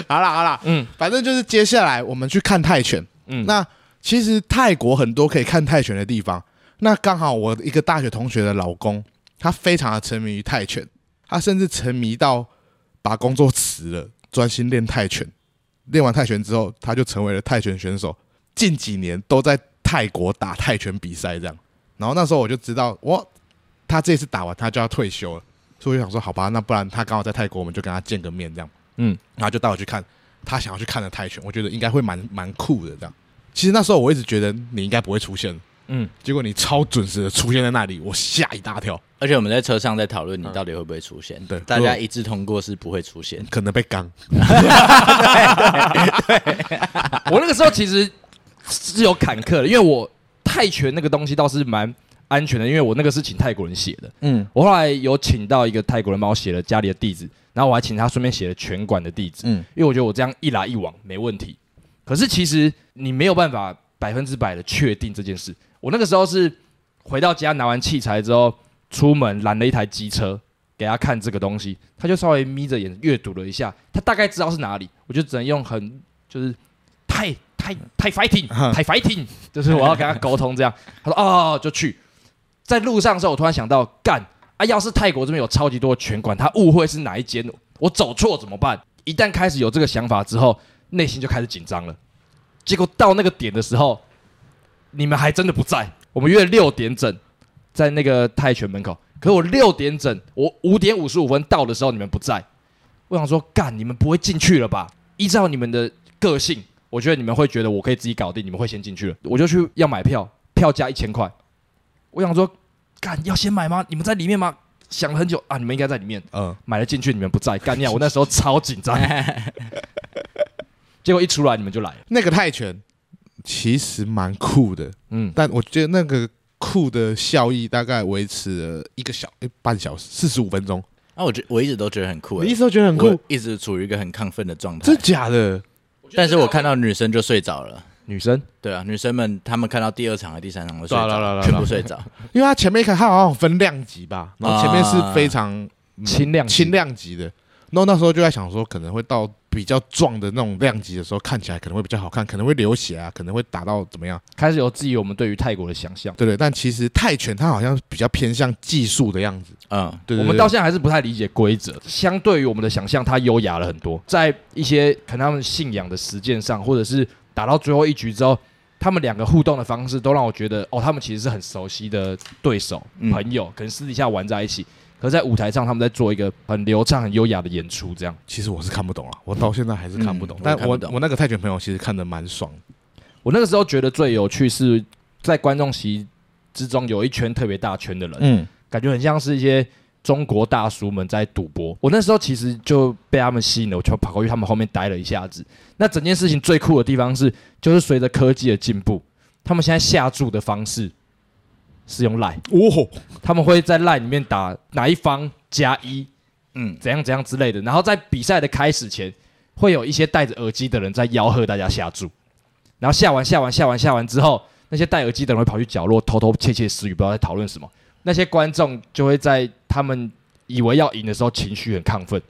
好啦好啦，嗯反正就是接下来我们去看泰拳。嗯，那其实泰国很多可以看泰拳的地方。那刚好我一个大学同学的老公，他非常的沉迷于泰拳，他甚至沉迷到把工作辞了，专心练泰拳。练完泰拳之后，他就成为了泰拳选手。近几年都在泰国打泰拳比赛，这样。然后那时候我就知道，哇，他这次打完他就要退休了，所以我就想说，好吧，那不然他刚好在泰国，我们就跟他见个面，这样。嗯，然后就带我去看他想要去看的泰拳，我觉得应该会蛮蛮酷的这样。其实那时候我一直觉得你应该不会出现，嗯，结果你超准时的出现在那里，我吓一大跳，而且我们在车上在讨论你到底会不会出现，对大家一致通过是不会出现。可能被刚。对我那个时候其实是有坎坷的，因为我泰拳那个东西倒是蛮安全的，因为我那个是请泰国人写的。嗯我后来有请到一个泰国人帮我写了家里的地址，然后我还请他顺便写了拳馆的地址，嗯因为我觉得我这样一来一往没问题。可是其实你没有办法百分之百的确定这件事。我那个时候是回到家拿完器材之后，出门拦了一台机车给他看这个东西，他就稍微眯着眼阅读了一下，他大概知道是哪里，我就只能用很就是太太太 fighting 太 fighting，就是我要跟他沟通这样。他说哦，就去。在路上的时候，我突然想到，干啊！要是泰国这边有超级多的拳馆，他误会是哪一间，我走错怎么办？一旦开始有这个想法之后，内心就开始紧张了。结果到那个点的时候，你们还真的不在。我们约六点整，在那个泰拳门口。可是我六点整，我五点五十五分到的时候，你们不在。我想说，干，你们不会进去了吧？依照你们的个性，我觉得你们会觉得我可以自己搞定，你们会先进去了。我就去要买票，票价一千块。我想说，干要先买吗？你们在里面吗？想了很久啊，你们应该在里面。嗯，买了进去，你们不在，干你啊！我那时候超紧张，结果一出来你们就来了。那个泰拳其实蛮酷的，嗯，但我觉得那个酷的效益大概维持了一个小诶半小时四十五分钟。啊，我觉我一直都觉得很酷、欸，你一直都觉得很酷，一直处于一个很亢奋的状态真。假的？但是我看到女生就睡着了。女生？对啊，女生们她们看到第二场和第三场都睡着了，全部睡着。因为他前面一看，他好像有分量级吧，然后前面是非常嗯轻量轻量级的，然后那时候就在想说，可能会到比较壮的那种量级的时候，看起来可能会比较好看，可能会流血啊，可能会打到怎么样，开始有质疑我们对于泰国的想象。对对。但其实泰拳它好像比较偏向技术的样子，嗯，对我们到现在还是不太理解规则，相对于我们的想象，它优雅了很多。在一些可能他们信仰的实践上，或者是打到最后一局之后，他们两个互动的方式，都让我觉得，哦，他们其实是很熟悉的对手、嗯朋友，可能私底下玩在一起。可是在舞台上，他们在做一个很流畅、很优雅的演出，这样。其实我是看不懂了，我到现在还是看不懂。嗯但我我那个泰拳朋友其实看得蛮爽，我那个时候觉得最有趣是在观众席之中有一圈特别大圈的人，嗯，感觉很像是一些中国大叔们在赌博。我那时候其实就被他们吸引了，我就跑过去他们后面待了一下子。那整件事情最酷的地方是，就是随着科技的进步，他们现在下注的方式是用赖，哦，他们会在赖里面打哪一方加一，嗯，怎样怎样之类的。然后在比赛的开始前，会有一些戴着耳机的人在吆喝大家下注。然后下完下完下完下完之后，那些戴耳机的人会跑去角落偷偷窃窃私语，不知道在讨论什么。那些观众就会在他们以为要赢的时候情绪很亢奋，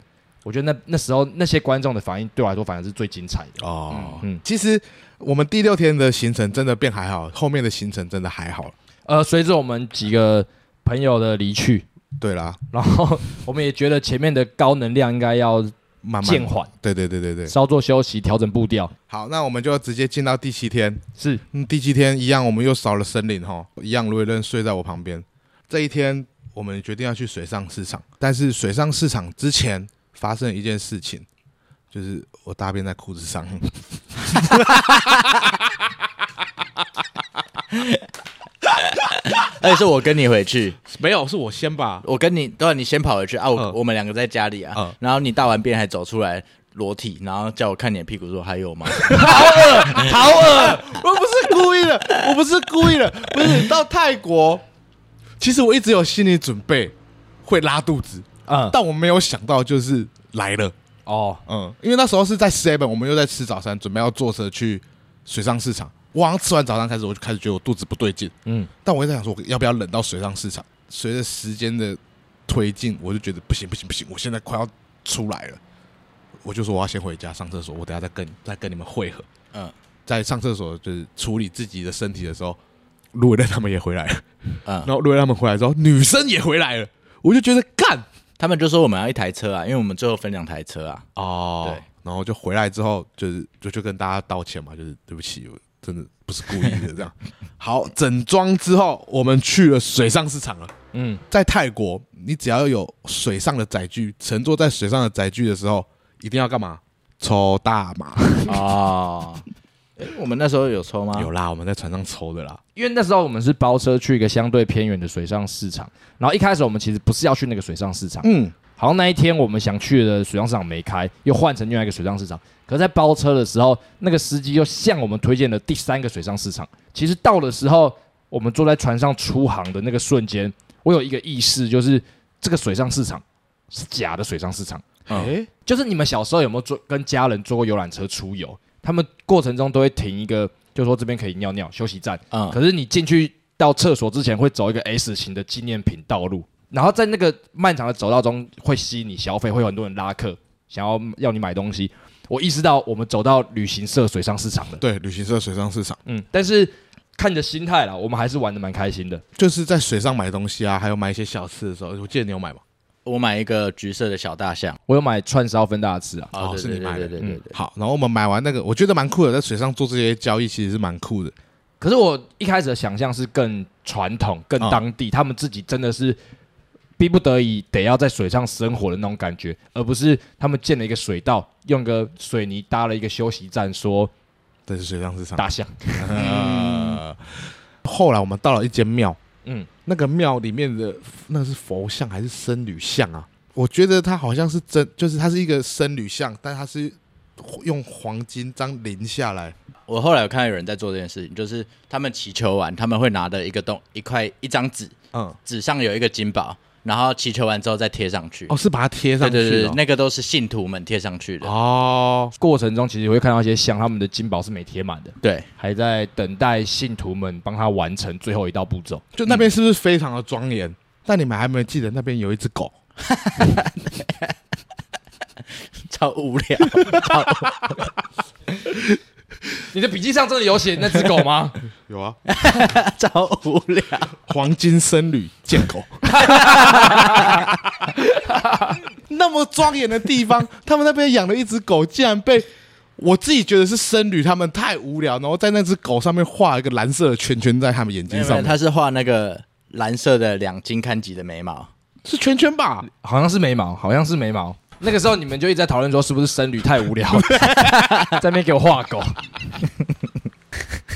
我觉得那那时候那些观众的反应对我来说反而是最精彩的哦。嗯，其实我们第六天的行程真的变还好，后面的行程真的还好。呃，随着我们几个朋友的离去，对啦，然后我们也觉得前面的高能量应该要慢慢渐缓，对对对对对，稍作休息，调整步调。好，那我们就直接进到第七天。是，嗯，第七天一样，我们又少了森林哈，一样卢伟伦睡在我旁边。这一天，我们决定要去水上市场，但是水上市场之前发生了一件事情，就是我大便在裤子上。而 且是我跟你回去，没有，是我先吧。我跟你，对，你先跑回去啊，我、嗯我们两个在家里啊，嗯然后你大完便还走出来裸体，然后叫我看你的屁股，说还有吗？好恶！我不是故意的，我不是故意的，不是到泰国，其实我一直有心理准备会拉肚子，嗯，但我没有想到就是来了。哦，嗯，因为那时候是在 Seven，我们又在吃早餐，准备要坐车去水上市场。我好像吃完早餐开始，我就开始觉得我肚子不对劲。嗯，但我一直在想说，我要不要冷到水上市场？随着时间的推进，我就觉得不行不行不行，我现在快要出来了。我就说我要先回家上厕所，我等下再跟再跟你们会合。嗯在上厕所就是处理自己的身体的时候，路人他们也回来了，嗯 然，后路人他们回来之后，女生也回来了，我就觉得干他们就说我们要一台车啊，因为我们最后分两台车啊。哦对，然后就回来之后，就是就就跟大家道歉嘛，就是对不起，我真的不是故意的这样。好，整装之后，我们去了水上市场了。嗯，在泰国，你只要有水上的载具，乘坐在水上的载具的时候，一定要干嘛？抽大麻。哦，诶我们那时候有抽吗？有啦，我们在船上抽的啦。因为那时候我们是包车去一个相对偏远的水上市场，然后一开始我们其实不是要去那个水上市场，嗯，好像那一天我们想去的水上市场没开，又换成另外一个水上市场。可是在包车的时候，那个司机又向我们推荐了第三个水上市场。其实到的时候，我们坐在船上出航的那个瞬间，我有一个意识，就是这个水上市场是假的水上市场。哎、就是你们小时候有没有坐跟家人坐过游览车出游？他们过程中都会停一个，就说这边可以尿尿休息站。嗯，可是你进去到厕所之前，会走一个 S 型的纪念品道路，然后在那个漫长的走道中会吸引你消费，会有很多人拉客，想要要你买东西。我意识到我们走到旅行社水上市场了，对，旅行社水上市场嗯，但是看你的心态啦，我们还是玩的蛮开心的。就是在水上买东西啊，还有买一些小吃的时候，我记得你有买吗？我买一个橘色的小大象。我有买串烧分大家吃啊，哦对对是你买的对对对对对。好，然后我们买完那个，我觉得蛮酷的，在水上做这些交易其实是蛮酷的。可是我一开始的想象是更传统、更当地，他们自己真的是逼不得已得要在水上生活的那种感觉，而不是他们建了一个水道，用个水泥搭了一个休息站，说这是水上市场。大象。呃，后来我们到了一间庙，嗯，那个庙里面的那个是佛像还是僧侣像啊？我觉得它好像是真，就是它是一个僧侣像，但它是用黄金这样淋下来。我后来有看到有人在做这件事情，就是他们祈求完，他们会拿的一个东一块一张纸，嗯，纸上有一个金宝，然后祈求完之后再贴上去。哦，是把它贴上去对对对，那个都是信徒们贴上去的。哦，过程中其实会看到一些像他们的金宝是没贴满的，对，还在等待信徒们帮他完成最后一道步骤。就那边是不是非常的庄严？但你们还没有记得那边有一只狗？超无聊。你的笔记上真的有写那只狗吗？有啊，超无聊。黄金僧侣见狗。那么庄严的地方，他们那边养了一只狗，竟然被我自己觉得是僧侣，他们太无聊，然后在那只狗上面画一个蓝色的圈圈在他们眼睛上面，他是画那个蓝色的两金看级的眉毛，是圈圈吧？好像是眉毛，好像是眉毛。那个时候你们就一直在讨论说是不是僧侣太无聊，在那边给我画狗。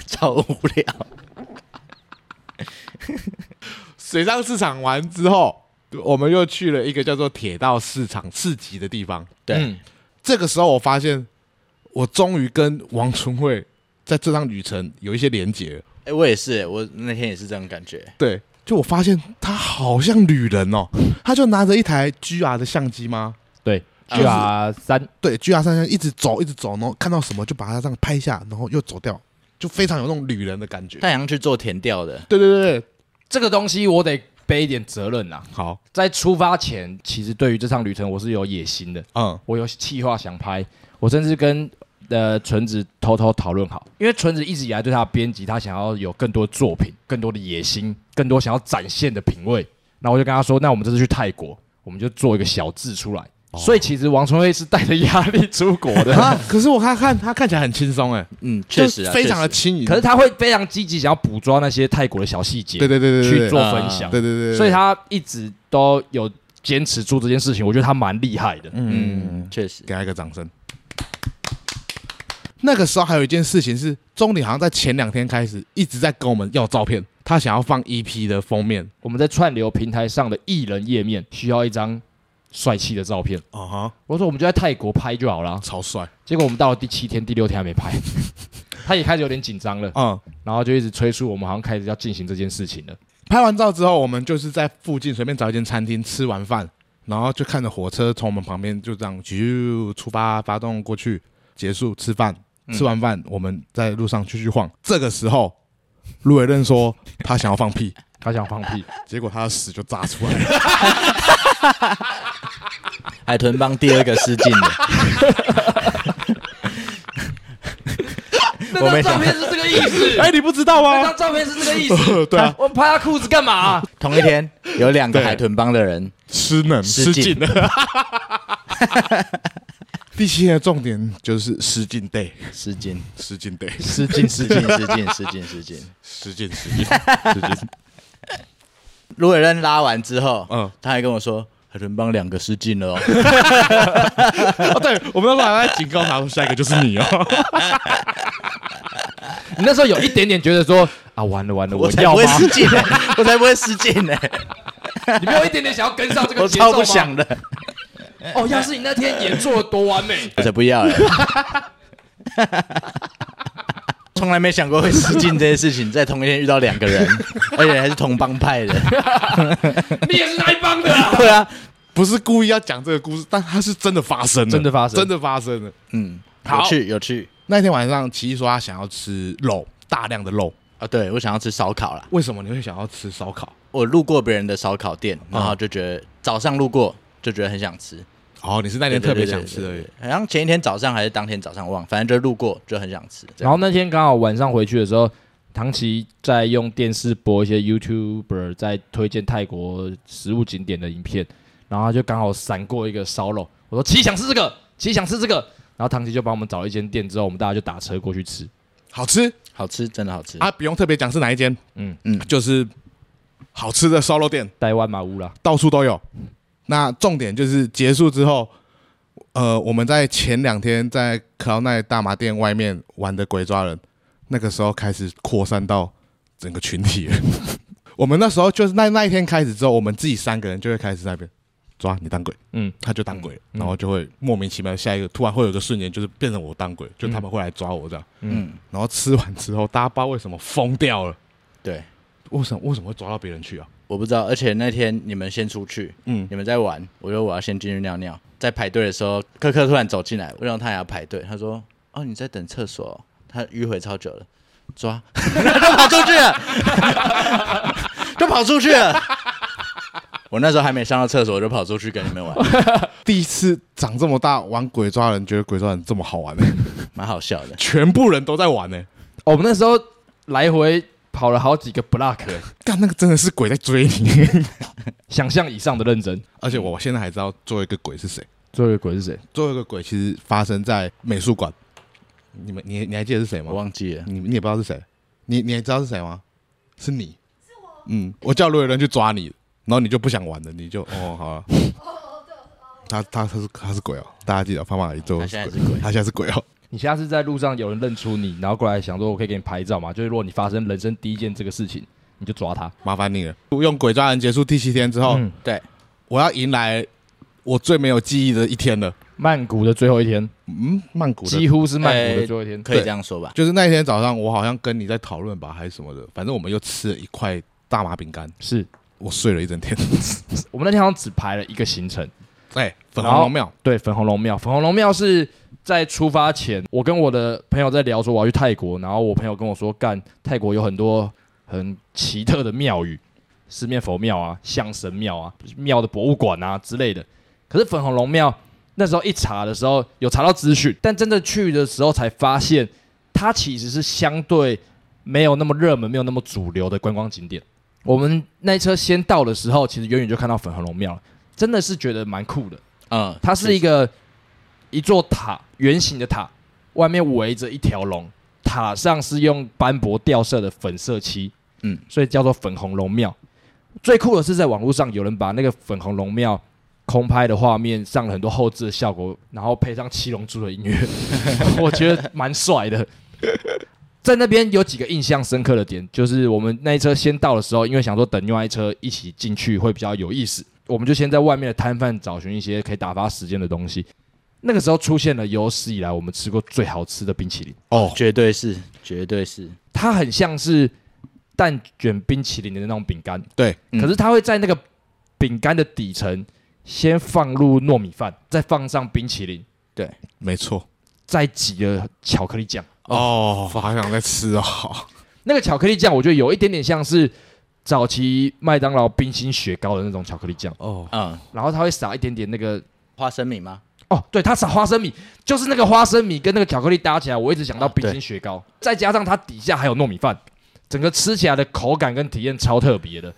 超无聊。水上市场完之后，我们又去了一个叫做铁道市场市集的地方。对，嗯这个时候，我发现我终于跟王春慧在这趟旅程有一些连结了。哎，我也是，我那天也是这种感觉。对，就我发现他好像旅人哦，他就拿着一台 GR 的相机吗？对就是，GR 三，对，GR 三一直走，一直走，然后看到什么就把它这样拍下，然后又走掉，就非常有那种旅人的感觉。太阳去做田调的，对对对对，这个东西我得背一点责任呐。好，在出发前，其实对于这趟旅程我是有野心的，嗯，我有计划想拍，我甚至跟呃纯子偷偷讨论好，因为纯子一直以来对他的编辑，他想要有更多作品，更多的野心，更多想要展现的品味。那我就跟他说，那我们这次去泰国，我们就做一个小字出来。哦、所以其实王春辉是带着压力出国的。可是我看看他看起来很轻松哎，嗯，确实、啊、非常的轻盈。可是他会非常积极，想要捕捉那些泰国的小细节，对对对对，去做分享。对对对，所以他一直都有坚持做这件事情，我觉得他蛮厉害的。嗯，确实，给他一个掌声。那个时候还有一件事情是，钟鼎好像在前两天开始一直在跟我们要照片，他想要放 EP 的封面。我们在串流平台上的艺人页面需要一张。帅气的照片啊哈！Uh. 我说我们就在泰国拍就好了，超帅。结果我们到了第七天、第六天还没拍，他也开始有点紧张了。嗯，uh. 然后就一直催促我们，好像开始要进行这件事情了。拍完照之后，我们就是在附近随便找一间餐厅吃完饭，然后就看着火车从我们旁边就这样就出发，发动过去，结束吃饭。吃完饭，我们在路上继续晃。这个时候，卢伟任说他想要放屁，他想放屁，结果他的屎就炸出来了。海豚帮第二个失禁的，那张照片是这个意思？哎，你不知道吗？那张照片是这个意思？对啊，我拍他裤子干嘛？同一天有两个海豚帮的人失能失禁了。第七天的重点就是失禁 day，失禁失禁 day，失禁失禁失禁失禁失禁失禁失禁失禁。卢伟任拉完之后，嗯，他还跟我说。海豚帮两个失禁了哦！哦，对，我们那时候还在警告他说，下一个就是你哦。你那时候有一点点觉得说啊，完了完了，我才不会失禁呢，我才不会失禁呢。你没有一点点想要跟上这个节奏吗？我超不想的。哦，要是你那天演做的多完美，我才不要了。从来没想过会失禁这些事情，在同一天遇到两个人，而且还是同帮派的。你也是那一帮的啊？对啊，不是故意要讲这个故事，但它是真的发生了，真的发生，真的发生了。嗯，有趣有趣。那天晚上，奇艺说他想要吃肉，大量的肉啊。对，我想要吃烧烤啦。为什么你会想要吃烧烤？我路过别人的烧烤店，然后就觉得早上路过就觉得很想吃。哦，你是那天特别想吃而已，好像前一天早上还是当天早上忘，反正就路过就很想吃。然后那天刚好晚上回去的时候，唐琪在用电视播一些 YouTuber 在推荐泰国食物景点的影片，然后他就刚好闪过一个烧肉，我说奇想吃这个，奇想吃这个，然后唐琪就帮我们找了一间店，之后我们大家就打车过去吃，好吃，好吃，真的好吃。啊！不用特别讲是哪一间，嗯。嗯，就是好吃的烧肉店，台湾马屋啦，到处都有。那重点就是结束之后，呃，我们在前两天在克劳奈大麻店外面玩的鬼抓人，那个时候开始扩散到整个群体了。我们那时候就是那那一天开始之后，我们自己三个人就会开始在那边抓你当鬼，嗯，他就当鬼，嗯、然后就会莫名其妙下一个突然会有个瞬间就是变成我当鬼，就他们会来抓我这样，嗯，然后吃完之后大家不知道为什么疯掉了，对，为什么为什么会抓到别人去啊？我不知道，而且那天你们先出去，嗯，你们在玩，我说我要先进去尿尿，在排队的时候，科科突然走进来，我让他也要排队，他说：“哦，你在等厕所？”他迂回超久了，抓，就跑出去了，就跑出去了。我那时候还没上到厕所，我就跑出去跟你们玩。第一次长这么大玩鬼抓人，觉得鬼抓人这么好玩呢，蛮好笑的，全部人都在玩呢。我们那时候来回。跑了好几个 block，但那个真的是鬼在追你，想象以上的认真。而且我现在还知道最后一个鬼是谁。最后一个鬼是谁？最后一个鬼其实发生在美术馆。你们，你你还记得是谁吗？我忘记了。你你也不知道是谁？你你还知道是谁吗？是你。是我。嗯，我叫罗伟伦去抓你，然后你就不想玩了，你就哦好 了。他他他是他是鬼哦，大家记得放马一周。他现在是鬼，他现在是鬼哦。你下次在路上有人认出你，然后过来想说，我可以给你拍照嘛？就是如果你发生人生第一件这个事情，你就抓他，麻烦你了。用鬼抓人结束第七天之后，嗯、对，我要迎来我最没有记忆的一天了。曼谷的最后一天，嗯，曼谷几乎是曼谷的最后一天，欸、可以这样说吧？就是那一天早上，我好像跟你在讨论吧，还是什么的，反正我们又吃了一块大麻饼干，是我睡了一整天。我们那天好像只排了一个行程，哎、欸，粉红龙庙，对，粉红龙庙，粉红龙庙是。在出发前，我跟我的朋友在聊说我要去泰国，然后我朋友跟我说，干泰国有很多很奇特的庙宇，四面佛庙啊、象神庙啊、庙的博物馆啊之类的。可是粉红龙庙那时候一查的时候，有查到资讯，但真的去的时候才发现，它其实是相对没有那么热门、没有那么主流的观光景点。我们那一车先到的时候，其实远远就看到粉红龙庙了，真的是觉得蛮酷的。嗯，它是一个一座塔，圆形的塔，外面围着一条龙，塔上是用斑驳掉色的粉色漆，嗯，所以叫做粉红龙庙。最酷的是，在网络上有人把那个粉红龙庙空拍的画面上了很多后置的效果，然后配上七龙珠的音乐，我觉得蛮帅的。在那边有几个印象深刻的点，就是我们那一车先到的时候，因为想说等另外一车一起进去会比较有意思，我们就先在外面的摊贩找寻一些可以打发时间的东西。那个时候出现了有史以来我们吃过最好吃的冰淇淋哦，绝对是，绝对是。它很像是蛋卷冰淇淋的那种饼干，对，嗯可是它会在那个饼干的底层先放入糯米饭，再放上冰淇淋，对没错。再挤了巧克力酱。哦，我好想再吃哦。那个巧克力酱，我觉得有一点点像是早期麦当劳冰心雪糕的那种巧克力酱，哦，嗯，然后它会撒一点点那个花生米吗？哦，对，它撒花生米，就是那个花生米跟那个巧克力搭起来，我一直想到冰心雪糕，再加上它底下还有糯米饭，整个吃起来的口感跟体验超特别的。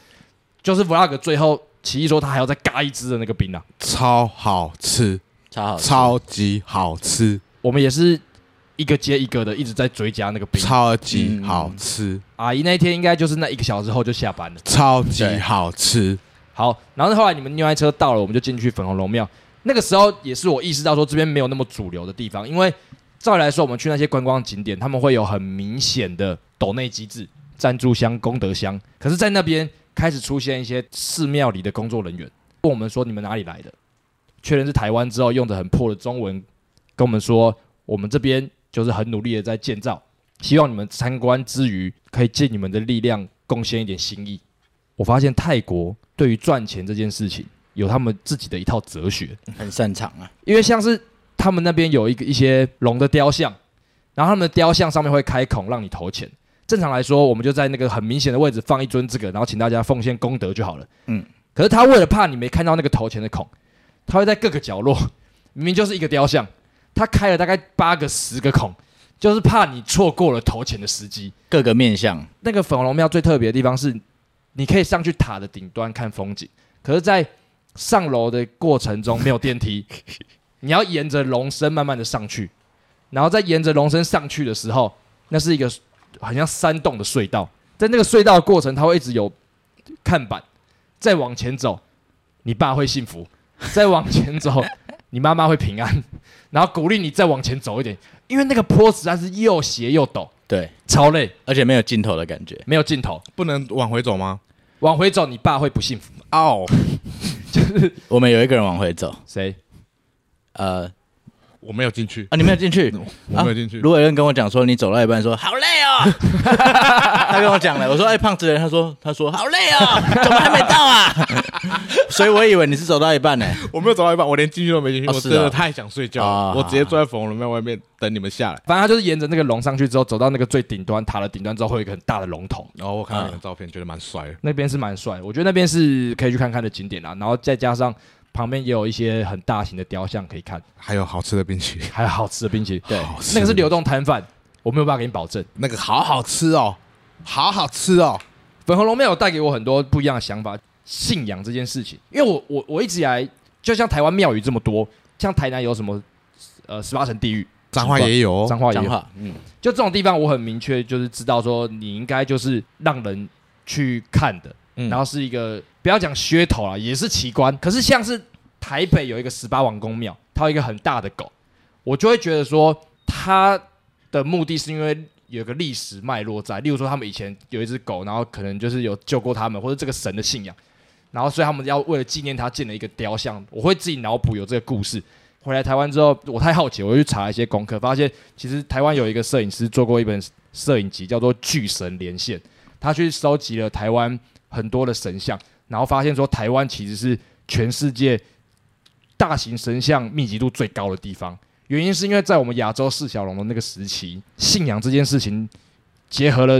就是 Vlog 最后奇艺说他还要再嘎一支的那个冰啊，超好吃，超好吃，超级好吃，我们也是一个接一个的一直在追加那个冰。超级好吃，阿姨那一天应该就是那一个小时后就下班了。超级好吃。好，然后后来你们另外一车到了，我们就进去粉红龙庙。那个时候也是我意识到说这边没有那么主流的地方，因为照理来说，我们去那些观光景点，他们会有很明显的斗内机制，赞助箱、功德箱。可是，在那边开始出现一些寺庙里的工作人员，问我们说你们哪里来的？确认是台湾之后，用的很破的中文跟我们说，我们这边就是很努力的在建造，希望你们参观之余可以借你们的力量贡献一点心意。我发现泰国对于赚钱这件事情有他们自己的一套哲学，很擅长啊。因为像是他们那边有一个一些龙的雕像，然后他们的雕像上面会开孔让你投钱。正常来说，我们就在那个很明显的位置放一尊这个，然后请大家奉献功德就好了。嗯，可是他为了怕你没看到那个投钱的孔，他会在各个角落，明明就是一个雕像，他开了大概八个、十个孔，就是怕你错过了投钱的时机。各个面向，那个粉红龙庙最特别的地方是，你可以上去塔的顶端看风景，可是，在上楼的过程中没有电梯，你要沿着龙身慢慢的上去，然后再沿着龙身上去的时候，那是一个很像山洞的隧道，在那个隧道的过程，它会一直有看板，再往前走，你爸会幸福；再往前走，你妈妈会平安，然后鼓励你再往前走一点，因为那个坡实在是又斜又陡，对，超累，而且没有尽头的感觉。没有尽头。不能往回走吗？往回走，你爸会不幸福。哦，就是我们有一个人往回走，谁？呃，我没有进去，啊，你没有进去，我没有进去。卢伟恩跟我讲说，你走到一半说好累哦，他跟我讲了，我说哎、胖子人，他说他说好累哦，怎么还没到啊？所以我以为你是走到一半呢。我没有走到一半，我连进去都没进去，哦是哦我真的太想睡觉啊了，我直接坐在粉红龙庙外面等你们下来。反正他就是沿着那个龙上去之后，走到那个最顶端塔的顶端之后，会有一个很大的龙头，然后我看到你的照片，觉得蛮帅的。那边是蛮帅，我觉得那边是可以去看看的景点啦。然后再加上旁边也有一些很大型的雕像可以看，还有好吃的冰淇淋，还有好吃的冰淇淋。对那个是流动摊贩，我没有办法给你保证。那个好好吃哦，好好吃哦。粉红龙庙有带给我很多不一样的想法，信仰这件事情。因为我我我一直以来，就像台湾庙宇这么多，像台南有什么呃十八层地狱，脏话也有哦，彰化也有，嗯，就这种地方，我很明确就是知道说，你应该就是让人去看的，嗯然后是一个不要讲噱头啦，也是奇观。可是像是台北有一个十八王公庙，它有一个很大的狗，我就会觉得说，它的目的是因为有个历史脉络在，例如说他们以前有一只狗，然后可能就是有救过他们，或者这个神的信仰，然后所以他们要为了纪念他建了一个雕像。我会自己脑补有这个故事。回来台湾之后，我太好奇，我去查一些功课，发现其实台湾有一个摄影师做过一本摄影集，叫做《巨神连线》，他去收集了台湾很多的神像，然后发现说台湾其实是全世界大型神像密集度最高的地方。原因是因为在我们亚洲四小龙的那个时期，信仰这件事情结合了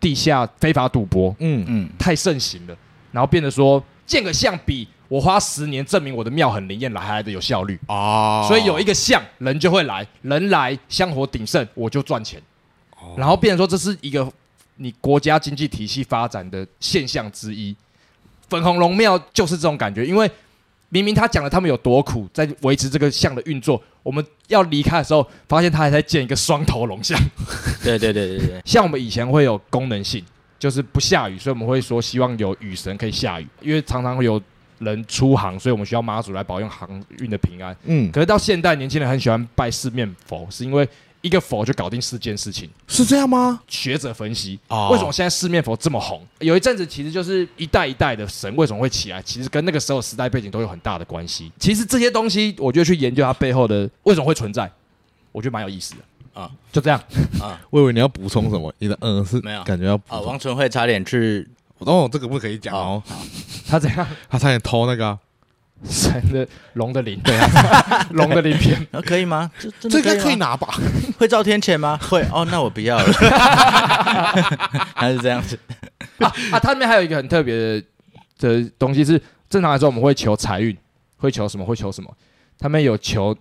地下非法赌博，嗯，嗯，太盛行了，然后变得说建个像比我花十年证明我的庙很灵验来还来的有效率哦，所以有一个像人就会来，人来香火鼎盛，我就赚钱。然后变成说这是一个你国家经济体系发展的现象之一。粉红龙庙就是这种感觉，因为明明他讲了他们有多苦，在维持这个像的运作，我们要离开的时候，发现他还在建一个双头龙像。对对对对对，像我们以前会有功能性，就是不下雨，所以我们会说希望有雨神可以下雨，因为常常会有人出航，所以我们需要妈祖来保佑航运的平安。嗯，可是到现代，年轻人很喜欢拜四面佛，是因为一个佛就搞定四件事情。是这样吗？学者分析，哦为什么现在四面佛这么红？有一阵子其实就是一代一代的神为什么会起来，其实跟那个时候时代背景都有很大的关系。其实这些东西，我觉得去研究它背后的为什么会存在，我觉得蛮有意思的啊啊。就这样啊，我以为你要补充什么，你的嗯是没有感觉要补啊，充王纯惠差点去哦，这个不可以讲哦，他怎样？他差点偷那个啊，神的龙的鳞，对啊，龙的鳞片。啊，可以吗？这真这个的吗可以拿吧？会照天谴吗？会哦，那我不要了。还是这样子啊啊！它里面还有一个很特别的的东西是，正常来说我们会求财运，会求什么？会求什么？他们有求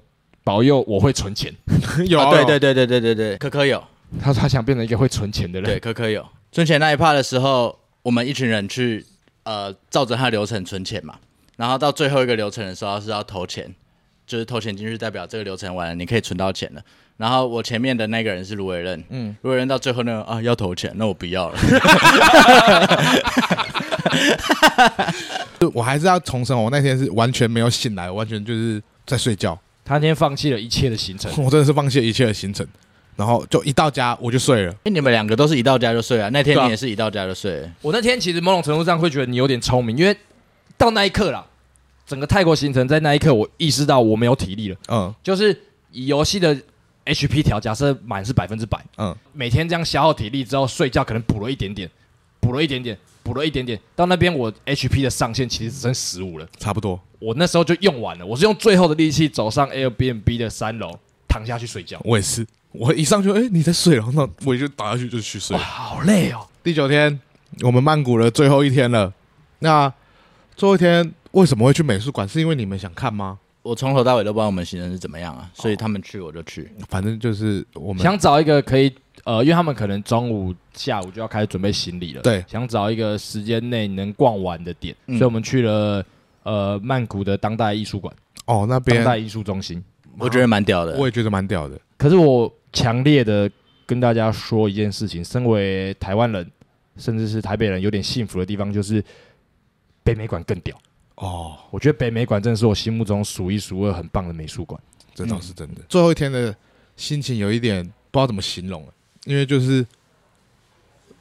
保佑我会存钱。有啊，对对对对对对对，可可有，他说他想变成一个会存钱的人。对，可可有。存钱那一趴的时候，我们一群人去呃照着他的流程存钱嘛，然后到最后一个流程的时候是要投钱，就是投钱进去代表这个流程完了，你可以存到钱了。然后我前面的那个人是芦苇任，嗯，芦苇任到最后那个啊要投钱，那我不要了。我还是要重申，我那天是完全没有醒来，完全就是在睡觉。他那天放弃了一切的行程，我真的是放弃了一切的行程，然后就一到家我就睡了。哎，你们两个都是一到家就睡啊？那天你也是一到家就睡了？我那天其实某种程度上会觉得你有点聪明，因为到那一刻啦，整个泰国行程在那一刻我意识到我没有体力了，嗯就是以游戏的 HP 条，假设满是百分之百，嗯，每天这样消耗体力之后睡觉可能补了一点点，补了一点点，补了一点点，到那边我 HP 的上限其实只剩十五了。差不多。我那时候就用完了，我是用最后的力气走上 Airbnb 的三楼，躺下去睡觉。我也是，我一上去，哎、你在睡了，那我就倒下去就去睡哇，。好累哦！第九天，我们曼谷的最后一天了。那最后一天为什么会去美术馆？是因为你们想看吗？我从头到尾都不知道我们行程是怎么样啊，所以他们去我就去。反正就是我们想找一个可以，呃，因为他们可能中午、下午就要开始准备行李了。对想找一个时间内能逛完的点，嗯所以我们去了呃曼谷的当代艺术馆、哦那边，当代艺术中心。我觉得蛮屌的。我也觉得蛮屌的。可是我强烈的跟大家说一件事情，身为台湾人，甚至是台北人，有点幸福的地方就是北美馆更屌。哦，我觉得北美馆真的是我心目中数一数二很棒的美术馆。这倒是真的。最后一天的心情有一点不知道怎么形容了，因为就是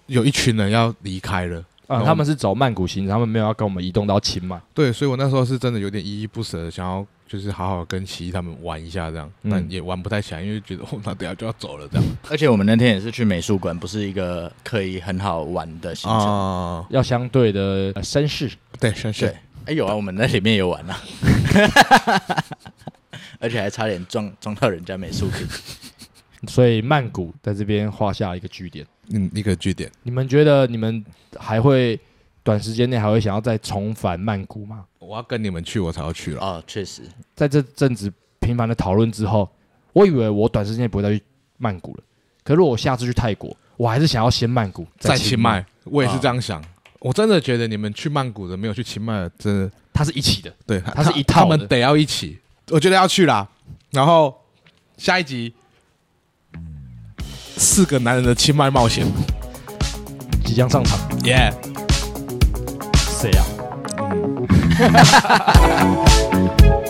有一群人要离开了。啊，哦他们是走曼谷行，他们没有要跟我们移动到清迈。对，所以我那时候是真的有点依依不舍，想要就是好好跟奇艺他们玩一下这样，嗯但也玩不太起来，因为觉得哦，那等下就要走了这样。而且我们那天也是去美术馆，不是一个可以很好玩的行程。哦，要相对的呃绅士，对，绅士对，哎有啊，我们在里面有玩啊，而且还差点撞撞到人家美术品。所以曼谷在这边画下一个据点。嗯，一个据点。你们觉得你们还会短时间内还会想要再重返曼谷吗？我要跟你们去，我才要去了。哦，确实，在这阵子频繁的讨论之后，我以为我短时间内不会再去曼谷了。可是如果我下次去泰国，我还是想要先曼谷再清清迈，我也是这样想。我真的觉得你们去曼谷的没有去清迈的，真的它是一起的。对，它是一套他们得要一起。我觉得要去啦。然后下一集，四个男人的清迈冒险，即将上场，耶！谁啊？